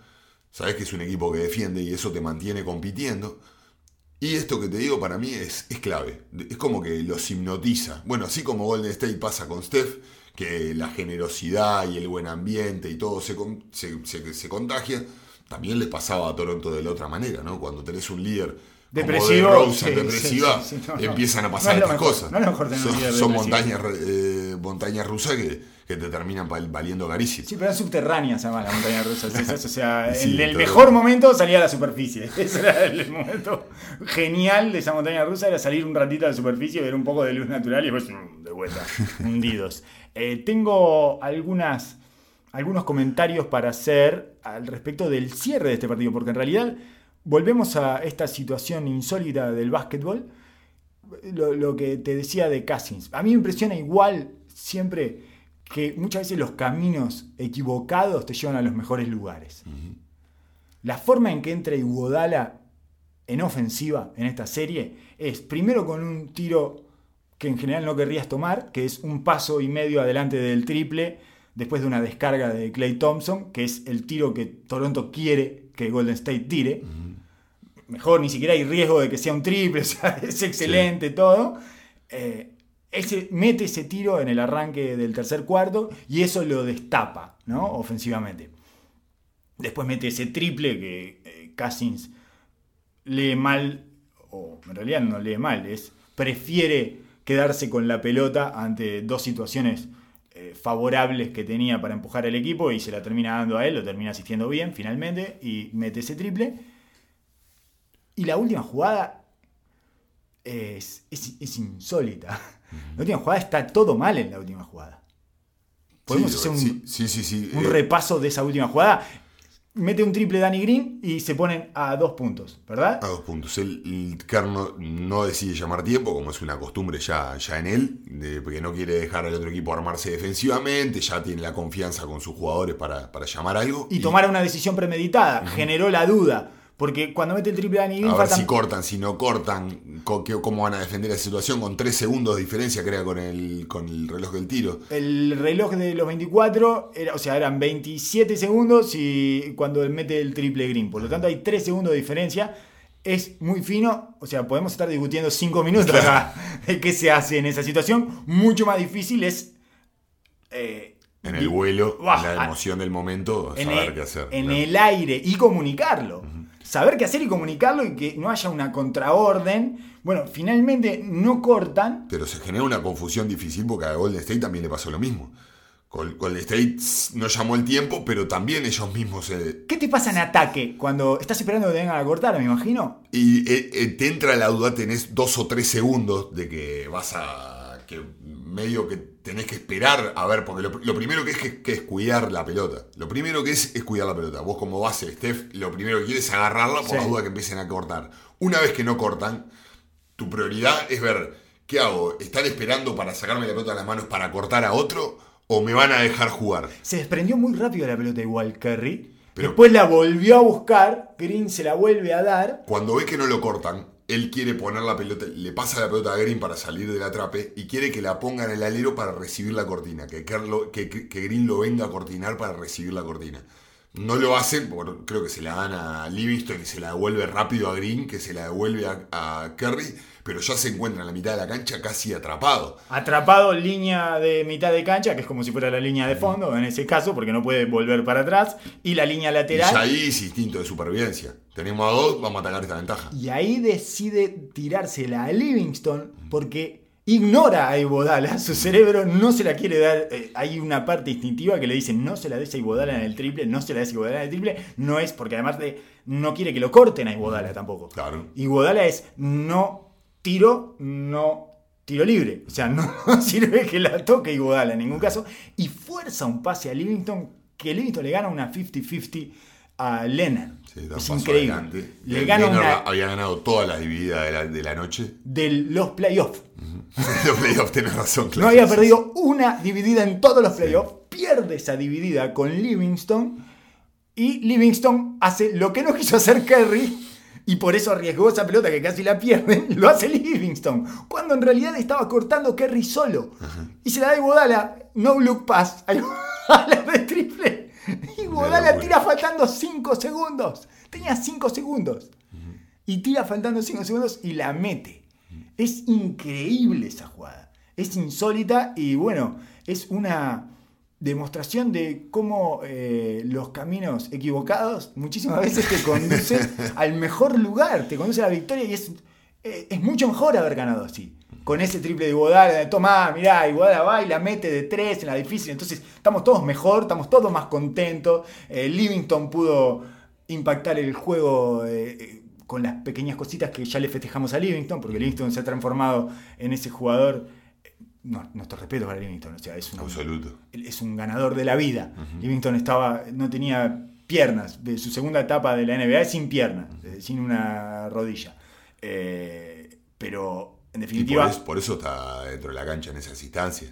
sabés que es un equipo que defiende y eso te mantiene compitiendo. Y esto que te digo para mí es, es clave, es como que los hipnotiza. Bueno, así como Golden State pasa con Steph, que la generosidad y el buen ambiente y todo se, se, se- se contagia, también les pasaba a Toronto de la otra manera, ¿no? Cuando tenés un líder Depresivo, como sí, depresiva, sí, sí, sí, no, no. empiezan a No pasar es estas mejor, cosas. no es lo mejor tener un son montañas, eh, montañas rusas que, que te terminan val- valiendo carísimo. Sí, pero eran subterráneas además la montaña rusa. O sea, Sí, en el todo. mejor momento salía a la superficie. Ese era el momento genial de esa montaña rusa, era salir un ratito a la superficie, ver un poco de luz natural y después mm, de vuelta, hundidos. Eh, tengo algunas, algunos comentarios para hacer al respecto del cierre de este partido, porque en realidad volvemos a esta situación insólita del básquetbol lo, lo que te decía de Cousins. A mí me impresiona igual siempre que muchas veces los caminos equivocados te llevan a los mejores lugares. La forma en que entra Iguodala en ofensiva en esta serie es primero con un tiro que en general no querrías tomar, que es un paso y medio adelante del triple después de una descarga de Clay Thompson, que es el tiro que Toronto quiere que Golden State tire. Mejor, ni siquiera hay riesgo de que sea un triple, o sea, es excelente todo. Eh, ese, mete ese tiro en el arranque del tercer cuarto y eso lo destapa, ¿no? Ofensivamente. Después mete ese triple que eh, Cousins lee mal, o en realidad no lee mal, es prefiere quedarse con la pelota ante dos situaciones eh, favorables que tenía para empujar al equipo y se la termina dando a él, lo termina asistiendo bien finalmente y mete ese triple. Y la última jugada es, es, es insólita. La última jugada está todo mal en la última jugada. Podemos Sí, hacer un, sí, sí, sí, sí. un Eh, repaso de esa última jugada. Mete un triple Danny Green y se ponen a dos puntos, ¿verdad? A dos puntos. El, el Kerr no, decide llamar tiempo, como es una costumbre ya, ya en él, de- porque no quiere dejar al otro equipo armarse defensivamente, ya tiene la confianza con sus jugadores para, para llamar algo. Y tomar una decisión premeditada. Generó la duda. Porque cuando mete el triple Danny Green, A ver si cortan, si no cortan, cómo van a defender la situación con tres segundos de diferencia, crea con el, con el reloj del tiro. el reloj de los 24, era, o sea, eran 27 segundos y cuando él mete el triple Green. Por lo tanto, hay 3 segundos de diferencia. Es muy fino, o sea, podemos estar discutiendo 5 minutos acá de qué se hace en esa situación. Mucho más difícil es. eh, En el vuelo, la emoción del momento, en, saber el, qué hacer. en Claro. el aire y comunicarlo. Saber qué hacer y comunicarlo y que no haya una contraorden. Bueno, finalmente no cortan. Pero se genera una confusión difícil porque a Golden State también le pasó lo mismo. Gol- Golden State no llamó el tiempo, pero también ellos mismos se, ¿Qué te pasa en ataque cuando estás esperando que te vengan a cortar, me imagino? Y eh, eh, te entra la duda, tenés dos o tres segundos de que vas a. que medio que tenés que esperar a ver, porque lo, lo primero que es, que, que es cuidar la pelota. Lo primero que es es cuidar la pelota. Vos, como base, Steph, lo primero que quieres es agarrarla por Sí. la duda que empiecen a cortar. Una vez que no cortan, tu prioridad es ver, ¿qué hago? ¿Están esperando para sacarme la pelota de las manos para cortar a otro? ¿O me van a dejar jugar? Se desprendió muy rápido la pelota igual Curry. Pero- Después la volvió a buscar. Green se la vuelve a dar. Cuando ve que no lo cortan, él quiere poner la pelota, le pasa la pelota a Green para salir del atrape y quiere que la ponga en el alero para recibir la cortina, que, Kerr lo- que, Green lo venga a cortinar para recibir la cortina. No lo hacen, porque creo que se la dan a Livingston y se la devuelve rápido a Green, que se la devuelve a, a Curry, pero ya se encuentra en la mitad de la cancha casi atrapado. Atrapado en línea de mitad de cancha, que es como si fuera la línea de fondo en ese caso, porque no puede volver para atrás. Y la línea Y lateral. ya ahí es instinto de supervivencia. Tenemos a dos, vamos a atacar esta ventaja. Y ahí decide tirársela a Livingston porque ignora a Ibodala. Su cerebro no se la quiere dar. eh, hay una parte instintiva que le dice no se la des a Ibodala en el triple, no se la des a Ibodala en el triple. No es porque además de, no quiere que lo corten a Ibodala tampoco. Claro. Iguodala es no tiro, no tiro libre. O sea, no sirve que la toque Iguodala en ningún caso. Y fuerza un pase a Livingston que Livingston le gana una 50-50 a Leonard. Sí, da un es increíble. adelante. Le gana una había ganado todas las divididas de la, de la noche. de los playoffs. Los playoffs, tenés razón. No claro. había perdido una dividida en todos los playoffs. Pierde esa dividida con Livingston. Y Livingston hace lo que no quiso hacer Kerry. Y por eso arriesgó esa pelota que casi la pierden. Lo hace Livingston. Cuando en realidad estaba cortando Kerry solo. Y se la da Iguodala. No look pass. A Iguodala de triple. Iguodala locura. tira faltando 5 segundos. Tenía 5 segundos. Y tira faltando 5 segundos y la mete. Es increíble esa jugada. Es insólita y bueno, es una demostración de cómo eh, los caminos equivocados muchísimas veces te conducen al mejor lugar, te conducen a la victoria y es, eh, es mucho mejor haber ganado así. Con ese triple de Iguodala, de toma, mirá, Iguodala va y la mete de tres en la difícil. Entonces estamos todos mejor, estamos todos más contentos. Eh, Livingstone pudo impactar el juego eh, eh, con las pequeñas cositas que ya le festejamos a Livingston, porque Livingston se ha transformado en ese jugador. No, nuestro respeto para Livingston, o sea, es un, Absoluto. es un ganador de la vida. Livingston estaba, no tenía piernas, de su segunda etapa de la NBA es sin piernas, sin una rodilla. Eh, pero en Y por definitiva, eso, por eso está dentro de la cancha en esas instancias.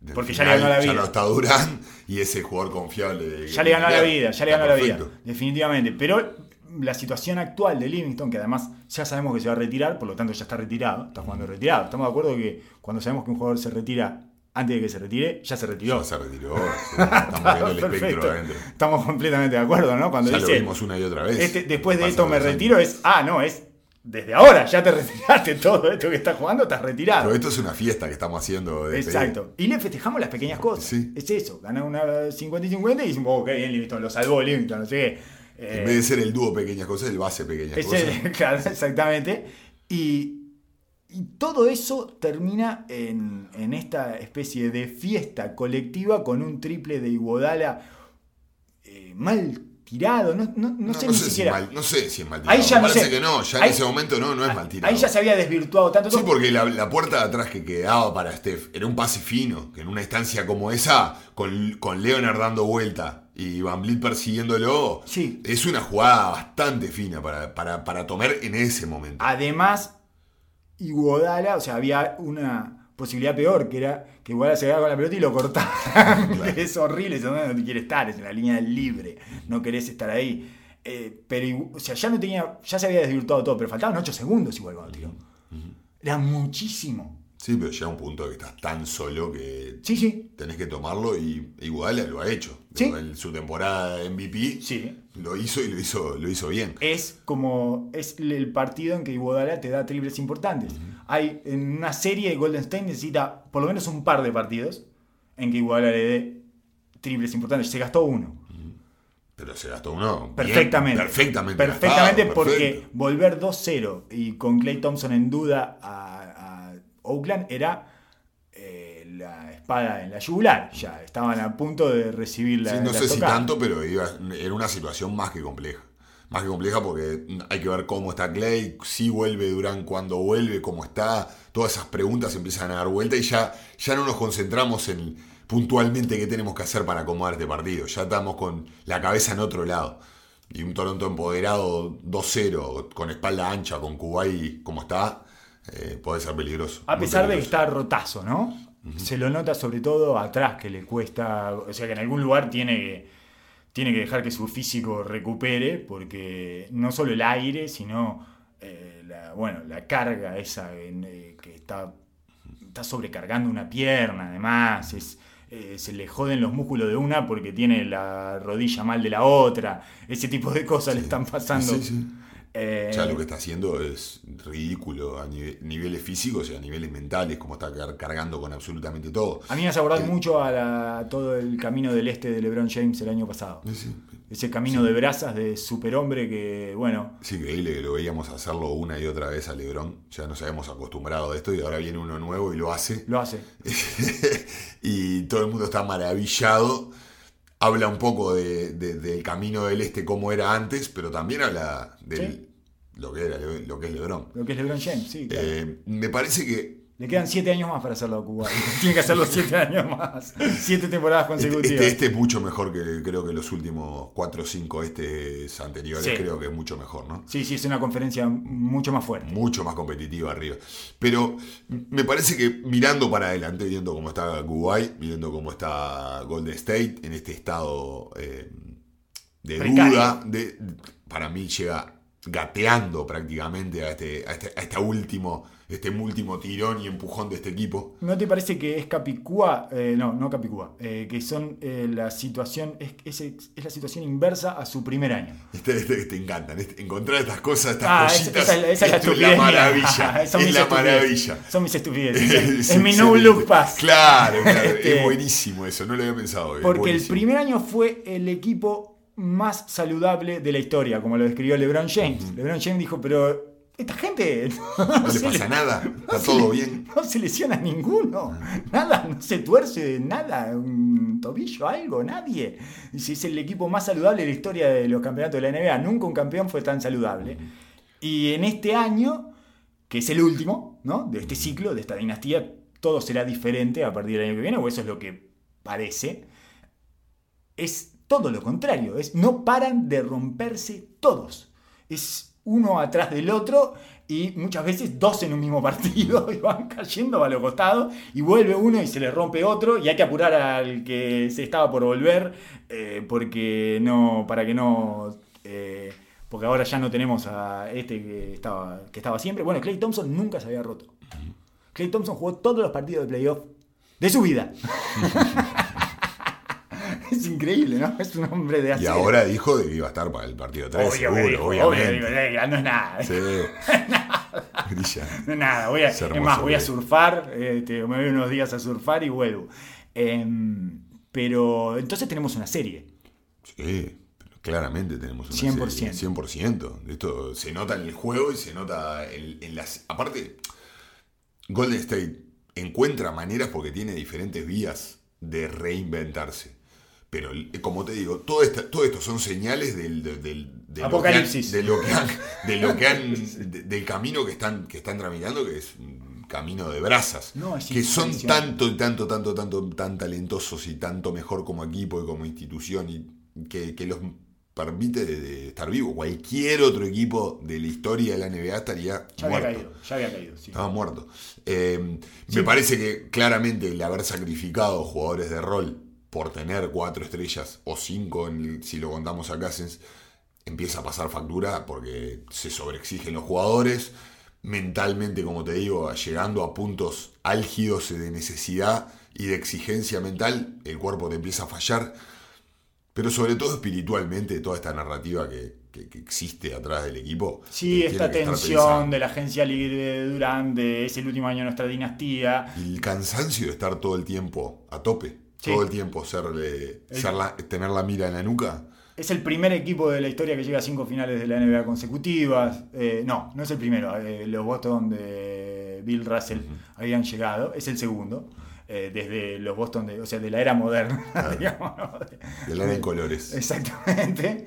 Del Porque ya le ganó la vida. Ya no está Durán y ese jugador confiable. ya le ganó la vida, ya le ganó la vida, definitivamente. Pero la situación actual de Livingston, que además ya sabemos que se va a retirar, por lo tanto ya está retirado, está jugando retirado. Estamos de acuerdo que cuando sabemos que un jugador se retira antes de que se retire, ya se retiró. Ya se retiró. estamos viendo el espectro adentro. Estamos completamente de acuerdo, ¿no? Cuando Ya lo vimos una y otra vez. este- después de esto me años. retiro, es, ah, no, es desde ahora, ya te retiraste todo esto que estás jugando, estás retirado. Pero esto es una fiesta que estamos haciendo. de Exacto. Y le festejamos las pequeñas cosas. Sí. Es eso. Ganar una 50 y 50 y decimos, oh, qué bien, Livingston, lo salvó Livingston, no sé qué. Eh, En vez de ser el dúo pequeñas cosas, el base pequeñas cosas. claro, exactamente. Y, y todo eso termina en, en esta especie de fiesta colectiva con un triple de Iguodala eh, mal tirado. No, no- no No, sé no ni sé si mal- no sé si es mal tirado. Ahí ya Me no parece sé. que no, ya Ahí- en ese momento no, no es mal tirado. Ahí ya se había desvirtuado tanto. Sí, porque la, la puerta de atrás que quedaba para Steph era un pase fino, que en una instancia como esa, con, con Leonard dando vuelta y Van Vliet persiguiéndolo, Sí. es una jugada bastante fina para, para, para tomar en ese momento. Además, Iguodala, o sea, había una posibilidad peor, que era que Iguodala se con la pelota y lo cortaran. es horrible, es donde no quiere estar, es en la línea del libre, no querés estar ahí. Eh, pero, o sea, ya no tenía, ya se había desvirtuado todo, pero faltaban 8 segundos igual cuando tiró. Era muchísimo. Sí, pero llega un punto que estás tan solo que Sí, sí, tenés que tomarlo y Iguodala lo ha hecho. Sí. En su temporada MVP sí. lo hizo y lo hizo, lo hizo bien. es como es el partido en que Iguodala te da triples importantes. Hay en una serie Golden State necesita por lo menos un par de partidos en que Iguodala le dé triples importantes. Se gastó uno. Pero se gastó uno. bien, Perfectamente. perfectamente. Perfectamente gastado, porque perfecto. volver 2-0 y con Clay Thompson en duda a Oakland era eh, la espada en la yugular. Ya estaban a punto de recibir la. Sí, no la sé si tanto, pero iba- era una situación más que compleja. Más que compleja porque hay que ver cómo está Clay, si vuelve Durán, cuándo vuelve, cómo está. Todas esas preguntas empiezan a dar vuelta y ya, ya no nos concentramos en puntualmente qué tenemos que hacer para acomodar este partido. Ya estamos con la cabeza en otro lado. Y un Toronto empoderado 2-0, con espalda ancha, con Kuwait como está, eh, puede ser peligroso. A pesar de que está rotazo, ¿no? Se lo nota sobre todo atrás, que le cuesta. O sea, que en algún lugar tiene que, tiene que dejar que su físico recupere, porque no solo el aire, sino eh, la, bueno, la carga esa en, eh, que está, está sobrecargando una pierna, además. Es, eh, se le joden los músculos de una porque tiene la rodilla mal de la otra. Ese tipo de cosas le están pasando. Sí, sí. Eh, Ya lo que está haciendo es ridículo a nive- niveles físicos y a niveles mentales, como está car- cargando con absolutamente todo. A mí me hace acordar Eh, mucho a, la- a todo el camino del este de LeBron James el año pasado. Sí, sí. Ese camino de brasas de superhombre que, bueno, Es increíble que lo veíamos hacerlo una y otra vez a Lebron. Ya nos habíamos acostumbrado a esto y ahora viene uno nuevo y lo hace. lo hace. y todo el mundo está maravillado. Habla un poco de- de- del camino del este como era antes, pero también habla de Sí. lo, que era, lo que es Lebron. Lo que es LeBron James, sí. claro. Eh, me parece que Le quedan siete años más para hacerlo a Cuba. Tiene que hacerlo siete años más. Siete temporadas Este, consecutivas. este, este es mucho mejor que creo que los últimos 4 o 5 este anteriores, Sí. creo que es mucho mejor, ¿no? Sí, sí, es una conferencia mucho más fuerte. Mucho más competitiva arriba. Pero me parece que mirando para adelante, viendo cómo está Kuwait, viendo cómo está Golden State en este estado eh, de Precario. duda, de, para mí llega gateando prácticamente a este, a este, a este último, este último tirón y empujón de este equipo. ¿No te parece que es Capicúa? eh, no, no Capicúa. eh, que son eh, la situación, es, es, es la situación inversa a su primer año. Este, este que te encantan, este- encontrar estas cosas, estas Ah, cositas. esa, esa es la maravilla. Son es la maravilla. Son mis estupideces. Es, Es mi no look pass. Claro, claro, Este- es buenísimo eso, no lo había pensado. Porque el primer año fue el equipo más saludable de la historia, como lo describió LeBron James. LeBron James dijo, pero esta gente no, No le pasa le- nada, no está todo le- bien. No se lesiona ninguno. Nada, no se tuerce nada, un tobillo, algo, nadie. Dice, es el equipo más saludable de la historia de los campeonatos de la NBA. Nunca un campeón fue tan saludable. Y en este año, que es el último, ¿no? De este ciclo, de esta dinastía, todo será diferente a partir del año que viene, o eso es lo que parece. Es todo lo contrario, es no paran de romperse todos. Es uno atrás del otro y muchas veces dos en un mismo partido y van cayendo a los costados y vuelve uno y se le rompe otro y hay que apurar al que se estaba por volver eh, porque no para que no eh, porque ahora ya no tenemos a este que estaba, que estaba siempre. Bueno, Clay Thompson nunca se había roto. Clay Thompson jugó todos los partidos de playoff de su vida. es increíble, ¿no? Es un hombre de Y acero. ahora dijo que iba a estar para el partido 3, Obvio seguro, dijo, obviamente. obvio, digo, "Eh, no es nada. Sí. Brilla. No es nada, voy a, Es más, voy a güey. surfar, este, me voy unos días a surfar y vuelvo. Em, pero entonces tenemos una serie. Sí, pero claramente tenemos una 100%. serie, 100%. Esto se nota en el juego y se nota en, en las... Aparte, Golden State encuentra maneras porque tiene diferentes vías de reinventarse. Pero, como te digo, todo, esta- todo esto son señales del, del- del- de Apocalipsis. Lo que han, de lo que han, de lo que han- de- del camino que están, que están tramitando, que es un camino de brasas. No, que son tanto y tanto, tanto, tanto, tan talentosos y tanto mejor como equipo y como institución y que, que los permite de, de estar vivo. Cualquier otro equipo de la historia de la NBA estaría Ya había muerto. caído, ya había caído. sí. Estaba muerto. Eh, Me parece que claramente el haber sacrificado jugadores de rol por tener cuatro estrellas o cinco, en si lo contamos a Cousins, empieza a pasar factura porque se sobreexigen los jugadores. Mentalmente, como te digo, llegando a puntos álgidos de necesidad y de exigencia mental, el cuerpo te empieza a fallar. Pero sobre todo espiritualmente, toda esta narrativa que, que- que existe atrás del equipo. Sí, esta tensión de la agencia libre de Durán, de es el último año de nuestra dinastía. Y el cansancio de estar todo el tiempo a tope, Sí. todo el tiempo El- ser la- tener la mira en la nuca. Es el primer equipo de la historia que llega a cinco finales de la NBA consecutivas. Eh, no, no es el primero. Eh, los Boston de Bill Russell habían llegado. Es el segundo. eh, desde los Boston, de, o sea, de la era moderna. digamos, ¿no? De la en colores. Exactamente.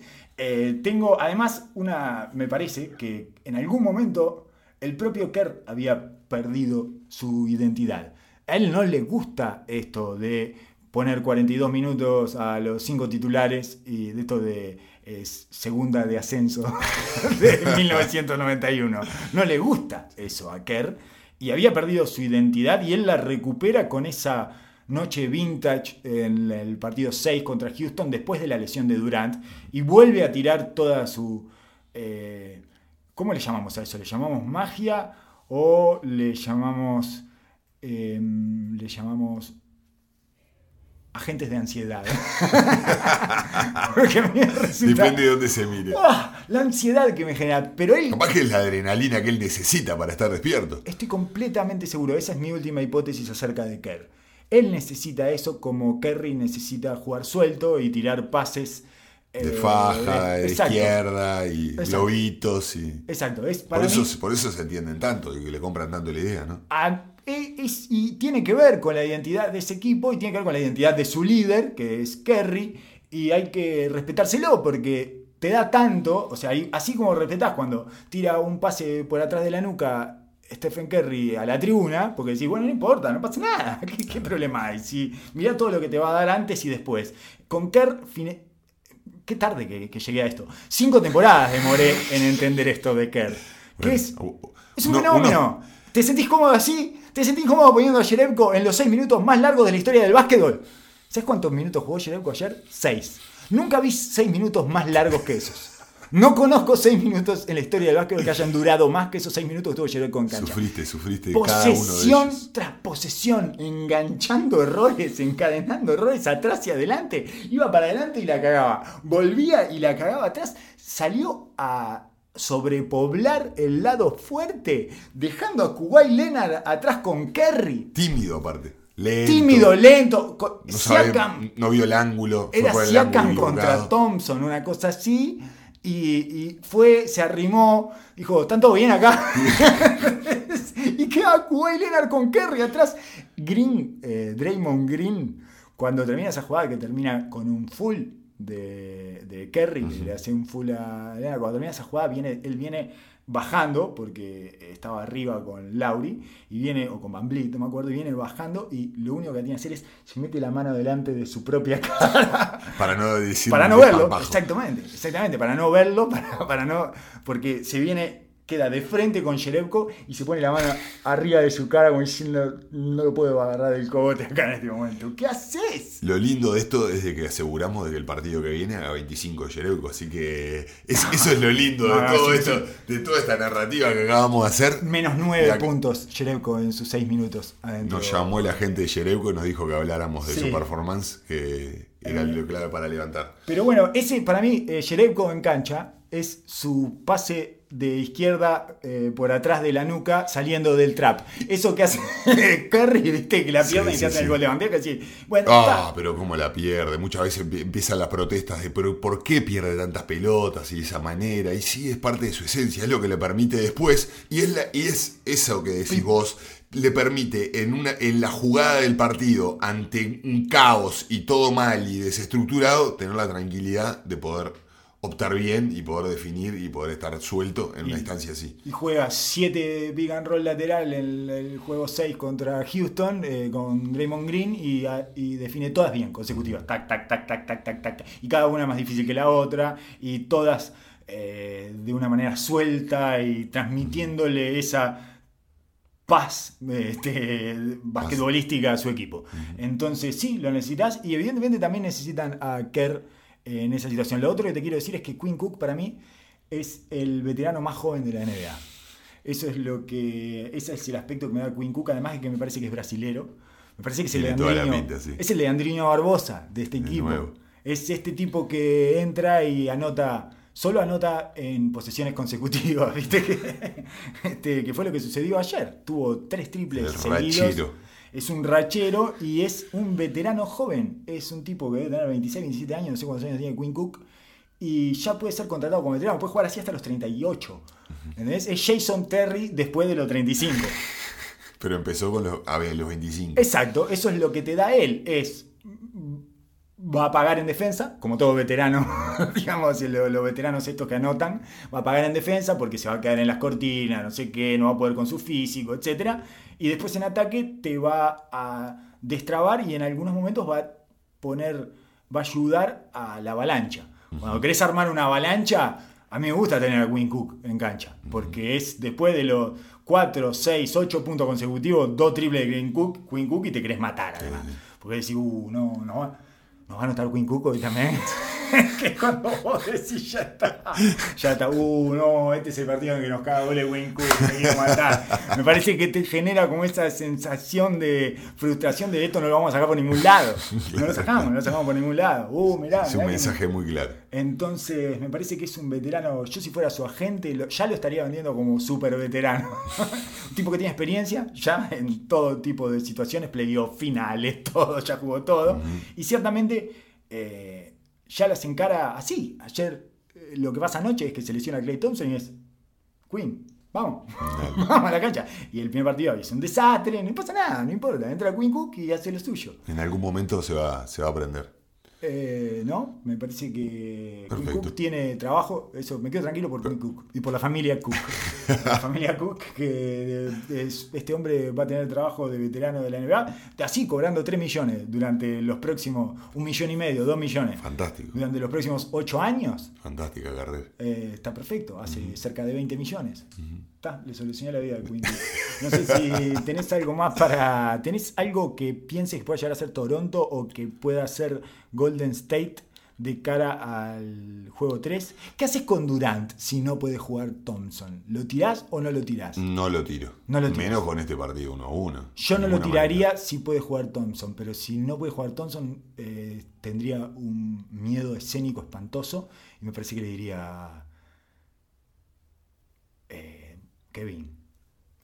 Tengo además una, me parece que en algún momento el propio Kerr había perdido su identidad. A él no le gusta esto de poner 42 minutos a los cinco titulares y de esto de eh, segunda de ascenso de 1991. No le gusta eso a Kerr y había perdido su identidad y él la recupera con esa noche vintage en el partido 6 contra Houston después de la lesión de Durant y vuelve a tirar toda su... eh, ¿Cómo le llamamos a eso? ¿Le llamamos magia o le llamamos... eh, le llamamos agentes de ansiedad? Porque me resulta- Depende de dónde se mire. ¡Ah! la ansiedad que me genera. Pero él Capaz que es la adrenalina que él necesita para estar despierto. Estoy completamente seguro, esa es mi última hipótesis acerca de Kerr. Él necesita eso como Kerry necesita jugar suelto y tirar pases De eh, faja, de exacto, izquierda y Exacto. globitos. Y... Exacto, es Por, eso, mí- por eso se entienden tanto y que le compran tanto la idea, ¿no? a- e- es- y tiene que ver con la identidad de ese equipo y tiene que ver con la identidad de su líder, que es Kerry, y hay que respetárselo porque te da tanto, o sea, así como respetás cuando tira un pase por atrás de la nuca Stephen Curry a la tribuna, porque decís, bueno, no importa, no pasa nada, ¿qué, qué problema hay? Si, mirá todo lo que te va a dar antes y después. Con Kerr, fine- qué tarde que, que llegué a esto. Cinco temporadas demoré en entender esto de Kerr. Que Bueno, es, es un fenómeno. ¿Te sentís cómodo así? ¿Te sentís cómodo poniendo a Jerebko en los seis minutos más largos de la historia del básquetbol? ¿Sabes cuántos minutos jugó Jerebko ayer? Seis. Nunca vi seis minutos más largos que esos. No conozco seis minutos en la historia del básquetbol que hayan durado más que esos seis minutos que tuvo Jerebko en cancha. Sufriste, sufriste cada uno de Posesión ellos. tras posesión, enganchando errores, encadenando errores atrás y adelante. Iba para adelante y la cagaba. Volvía y la cagaba atrás. Salió a sobrepoblar el lado fuerte, dejando a Kuwait Leonard atrás con Kerry. Tímido aparte. Lento. Tímido, lento. No, sabe- Siakam- no vio el ángulo. era Siakam ángulo contra. Thompson, una cosa así. Y, y fue, se arrimó, dijo, ¿están todos bien acá? y queda Kawhi Leonard con Kerry atrás. Green, eh, Draymond Green, cuando termina esa jugada que termina con un full de, de Kerry, que le hace un full a Leonard, cuando termina esa jugada, viene, él viene bajando, porque estaba arriba con Lauri, y viene, o con Van Vliet, no me acuerdo, y viene bajando, y lo único que tiene que hacer es, se mete la mano delante de su propia cara. Para no decir para no verlo, exactamente, exactamente, para no verlo, para, para no, porque se viene queda de frente con Sherebko y se pone la mano arriba de su cara como diciendo, no lo puedo agarrar del cogote acá en este momento. ¿Qué haces? Lo lindo de esto es de que aseguramos de que el partido que viene haga 25 de Jerebko, así que es- eso es lo lindo de No, todo sí, esto, de toda esta narrativa que acabamos de hacer. Menos nueve La- puntos Sherebko en sus seis minutos adentro. Nos llamó la gente de Jerebko y nos dijo que habláramos de Sí. su performance, que era lo clave para levantar. Pero bueno, ese para mí, eh, en cancha, es su pase de izquierda eh, por atrás de la nuca saliendo del trap. Eso que hace Curry, viste, que la Sí, pierde y sí, se hace sí. el gol de bandeja. Bueno, Ah, pero cómo la pierde. Muchas veces empie- empiezan las protestas de, pero ¿por qué pierde tantas pelotas y de esa manera? Y sí, es parte de su esencia, es lo que le permite después. Y es, la- y es eso que decís vos, le permite en, una, en la jugada del partido, ante un caos y todo mal y desestructurado, tener la tranquilidad de poder optar bien y poder definir y poder estar suelto en una Y- instancia así. Y juega 7 big and roll lateral en el, el juego 6 contra Houston eh, con Draymond Green y, a- y define todas bien, consecutivas. Tac, tac, tac, tac, tac, tac, tac. Y cada una más difícil que la otra y todas eh, de una manera suelta y transmitiéndole esa paz este, basquetbolística a su equipo. Entonces sí, lo necesitas y evidentemente también necesitan a Kerr en esa situación. Lo otro que te quiero decir es que Quinn Cook para mí es el veterano más joven de la NBA. Eso es lo que. Ese es el aspecto que me da Quinn Cook, además de que me parece que es brasilero. Me parece que es el Tiene pinta, sí. Es el Leandrinho Barbosa de este equipo. nuevo. Es este tipo que entra y anota. Solo anota en posesiones consecutivas, ¿viste? Que, este, que fue lo que sucedió ayer. Tuvo tres triples El seguidos. rachero. Es un rachero y es un veterano joven. Es un tipo que debe tener 26, 27 años, no sé cuántos años tiene Quinn Cook. Y ya puede ser contratado como veterano, puede jugar así hasta los 38. ¿Entendés? Es Jason Terry después de los 35. Pero empezó con los, a ver, los 25. Exacto, eso es lo que te da él. Es. Va a pagar en defensa, como todo veterano, digamos, lo- los, veteranos estos que anotan, va a pagar en defensa porque se va a quedar en las cortinas, no sé qué, no va a poder con su físico, etc. Y después en ataque te va a destrabar y en algunos momentos va a poner, va a ayudar a la avalancha. Cuando querés armar una avalancha, a mí me gusta tener a Quinn Cook en cancha, porque es después de los 4, 6, 8 puntos consecutivos, dos triples de Quinn Cook, Quinn Cook y te querés matar además. Porque decís, uh, no, no va. ¿Nos va a anotar Quinn Cook hoy también? que cuando vos decís, ya está, ya está, uh, no, este es el partido en que nos caga de Quinn Cook, me quiere matar. Me parece que te genera como esa sensación de frustración de esto no lo vamos a sacar por ningún lado. No lo sacamos, no lo sacamos por ningún lado. Uh, mirá, Es un mirá que- mensaje muy claro. entonces, me parece que es un veterano. Yo, si fuera su agente, lo- ya lo estaría vendiendo como súper veterano. un tipo que tiene experiencia ya en todo tipo de situaciones, playoff, finales, todo, ya jugó todo. Y ciertamente eh, ya las encara así. Ayer, eh, lo que pasa anoche es que se lesiona a Clay Thompson y es Queen. Vamos, vamos a la cancha. Y el primer partido es un desastre, no pasa nada, no importa. Entra Queen Cook y hace lo suyo. En algún momento se va, se va a aprender. Eh, no, me parece que Perfecto. Cook tiene trabajo, eso me quedo tranquilo por Quinn Cook y por la familia Cook. la familia Cook, que es- este hombre va a tener trabajo de veterano de la NBA, así cobrando 3 millones durante los próximos, un millón y medio, 2 millones, Fantástico. durante los próximos 8 años. Fantástica carrera. Eh, está perfecto, hace cerca de 20 millones. Le solucioné la vida Queen Cook. No sé si tenés algo más para. ¿Tenés algo que pienses que pueda llegar a ser Toronto o que pueda ser Golden State de cara al juego 3? ¿Qué haces con Durant si no puede jugar Thompson? ¿Lo tirás o no lo tirás? No lo tiro. No lo. Menos con este partido 1 a 1. Yo no lo tiraría si puede jugar Thompson, pero si no puede jugar Thompson, eh, tendría un miedo escénico espantoso y me parece que le diría. eh, Kevin,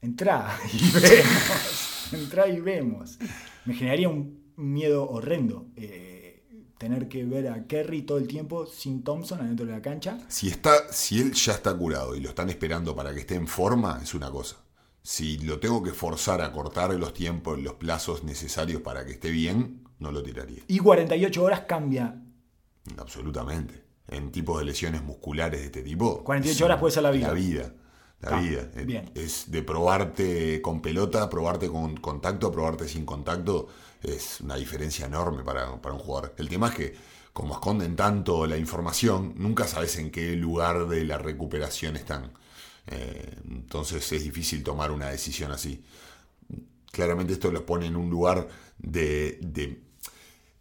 entra y vemos. entra y vemos. Me generaría un miedo horrendo eh, tener que ver a Kerry todo el tiempo sin Thompson adentro de la cancha. Si, está, si él ya está curado y lo están esperando para que esté en forma, es una cosa. Si lo tengo que forzar a cortar los tiempos, los plazos necesarios para que esté bien, no lo tiraría. Y 48 horas cambia. Absolutamente. En tipos de lesiones musculares de este tipo. 48 es horas puede ser la vida. La vida. La vida. Eh, bien. Es de probarte con pelota, probarte con contacto, probarte sin contacto. Es una diferencia enorme para, para un jugador. El tema es que, como esconden tanto la información, nunca sabes en qué lugar de la recuperación están. Eh, entonces es difícil tomar una decisión así. Claramente esto los pone en un lugar de, de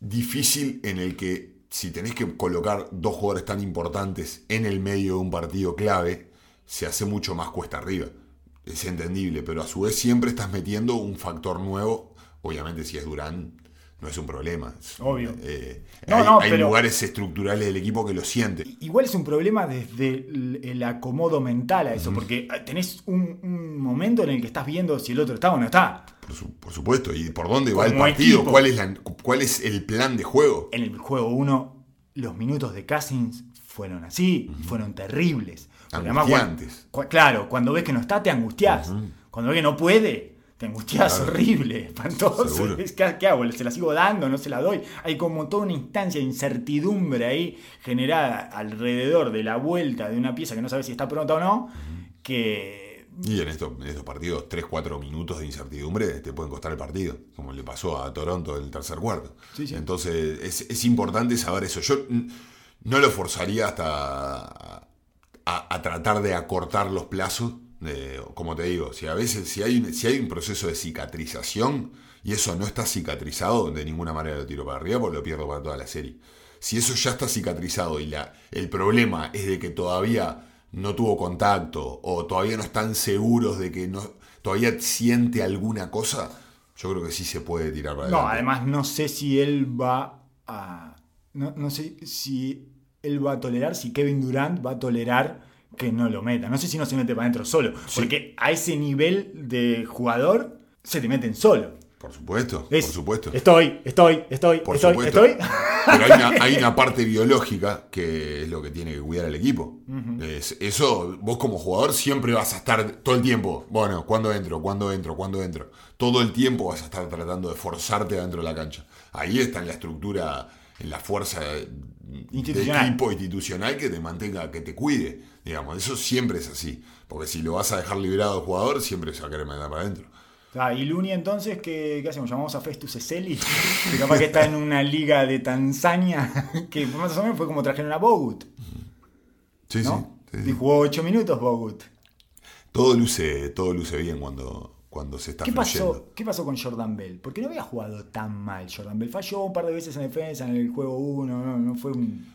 difícil en el que si tenés que colocar dos jugadores tan importantes en el medio de un partido clave, se hace mucho más cuesta arriba. Es entendible, pero a su vez siempre estás metiendo un factor nuevo. Obviamente si es Durán, no es un problema. Obvio. Eh, No, hay no, hay pero- lugares estructurales del equipo que lo sienten. Igual es un problema desde el, el acomodo mental a eso, porque eh, tenés un, un momento en el que estás viendo si el otro está o no está. Por, su- por supuesto. ¿Y por dónde va el partido? equipo. ¿Cuál es, la- ¿Cuál es el plan de juego? En el juego 1, los minutos de Cousins fueron así, fueron terribles. Angustiantes. claro, cuando ves que no está, te angustias. Cuando ves que no puede, te angustias Claro. horrible, espantoso. ¿Qué, qué hago? ¿Se la sigo dando? ¿No se la doy? Hay como toda una instancia de incertidumbre ahí generada alrededor de la vuelta de una pieza que no sabes si está pronta o no, que Y en estos, en estos partidos, 3-4 minutos de incertidumbre te pueden costar el partido, como le pasó a Toronto en el tercer cuarto. Sí, sí. Entonces es, es importante saber eso. Yo no lo forzaría hasta a, a tratar de acortar los plazos. de- como te digo, si a veces si hay, un- si hay un proceso de cicatrización y eso no está cicatrizado, de ninguna manera lo tiro para arriba porque lo pierdo para toda la serie. Si eso ya está cicatrizado y la, el problema es de que todavía no tuvo contacto o todavía no están seguros de que no, todavía siente alguna cosa, yo creo que sí se puede tirar para No, adelante. además no sé si él va a. No, no sé si él va a tolerar, si Kevin Durant va a tolerar que no lo meta. No sé si no se mete para adentro solo. Sí. Porque a ese nivel de jugador se te meten solo. Por supuesto, Es, por supuesto. Estoy, estoy, estoy, Por estoy, supuesto. estoy. Pero hay una, hay una parte biológica que es lo que tiene que cuidar el equipo. Es- eso, vos como jugador siempre vas a estar todo el tiempo. Bueno, ¿cuándo entro? ¿Cuándo entro? ¿Cuándo entro? Todo el tiempo vas a estar tratando de forzarte dentro de la cancha. Ahí está en la estructura, en la fuerza de Institucional. equipo institucional que te mantenga, que te cuide. Digamos, eso siempre es así. Porque si lo vas a dejar liberado al jugador, siempre se va a querer meter para adentro. Ah, y Luni entonces, ¿qué, qué hacemos? ¿Llamamos a Festus Eseli? Que capaz que está en una liga de Tanzania, que más o menos fue como trajeron a Bogut, Sí, ¿no? sí, sí, sí. Y jugó 8 minutos Bogut. Todo luce, todo luce bien cuando, cuando se está ¿Qué fluyendo. pasó, ¿Qué pasó con Jordan Bell? Porque no había jugado tan mal Jordan Bell. Falló un par de veces en defensa en el juego 1, no, no fue un...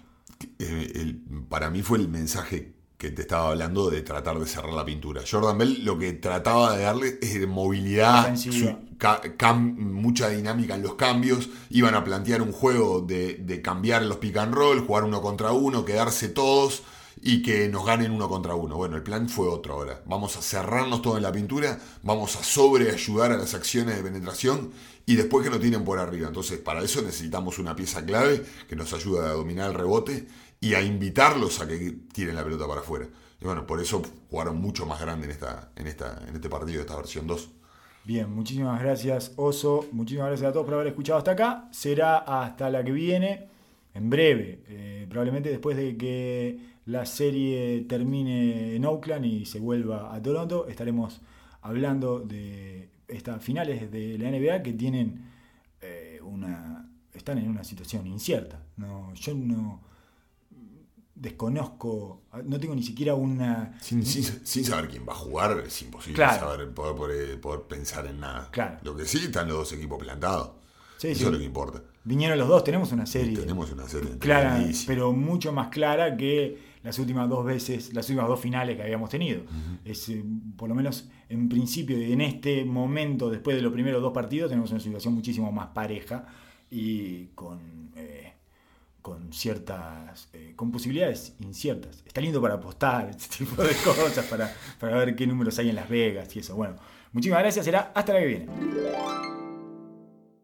Eh, el- para mí fue el mensaje que te estaba hablando de tratar de cerrar la pintura. Jordan Bell lo que trataba de darle es de movilidad, Ofensiva. su- ca- cam- mucha dinámica en los cambios. Iban a plantear un juego de, de cambiar los pick and roll, jugar uno contra uno, quedarse todos y que nos ganen uno contra uno. Bueno, el plan fue otro ahora. Vamos a cerrarnos todo en la pintura, vamos a sobreayudar a las acciones de penetración y después que no tienen por arriba. Entonces, para eso necesitamos una pieza clave que nos ayude a dominar el rebote y a invitarlos a que tiren la pelota para afuera. Y bueno, por eso jugaron mucho más grande en, esta, en, esta, en este partido, esta versión 2. Bien, muchísimas gracias Oso, muchísimas gracias a todos por haber escuchado hasta acá. Será hasta la que viene, en breve, eh, probablemente después de que la serie termine en Oakland y se vuelva a Toronto, estaremos hablando de estas finales de la NBA que tienen eh, una están en una situación incierta. No, yo no desconozco, no tengo ni siquiera una Sin, sin, sin saber quién va a jugar, es imposible Claro. saber, poder, poder- poder pensar en nada. Claro. Lo que sí están los dos equipos plantados. Sí, Eso sí. es lo que importa. Vinieron los dos, tenemos una serie. Tenemos una serie clara, pero mucho más clara que las últimas dos veces, las últimas dos finales que habíamos tenido. Es, eh, por lo menos en principio, y en este momento, después de los primeros dos partidos, tenemos una situación muchísimo más pareja y con, eh, con ciertas, eh, con posibilidades inciertas. Está lindo para apostar, este tipo de cosas, para, para ver qué números hay en Las Vegas y eso. Bueno, muchísimas gracias, será hasta la que viene.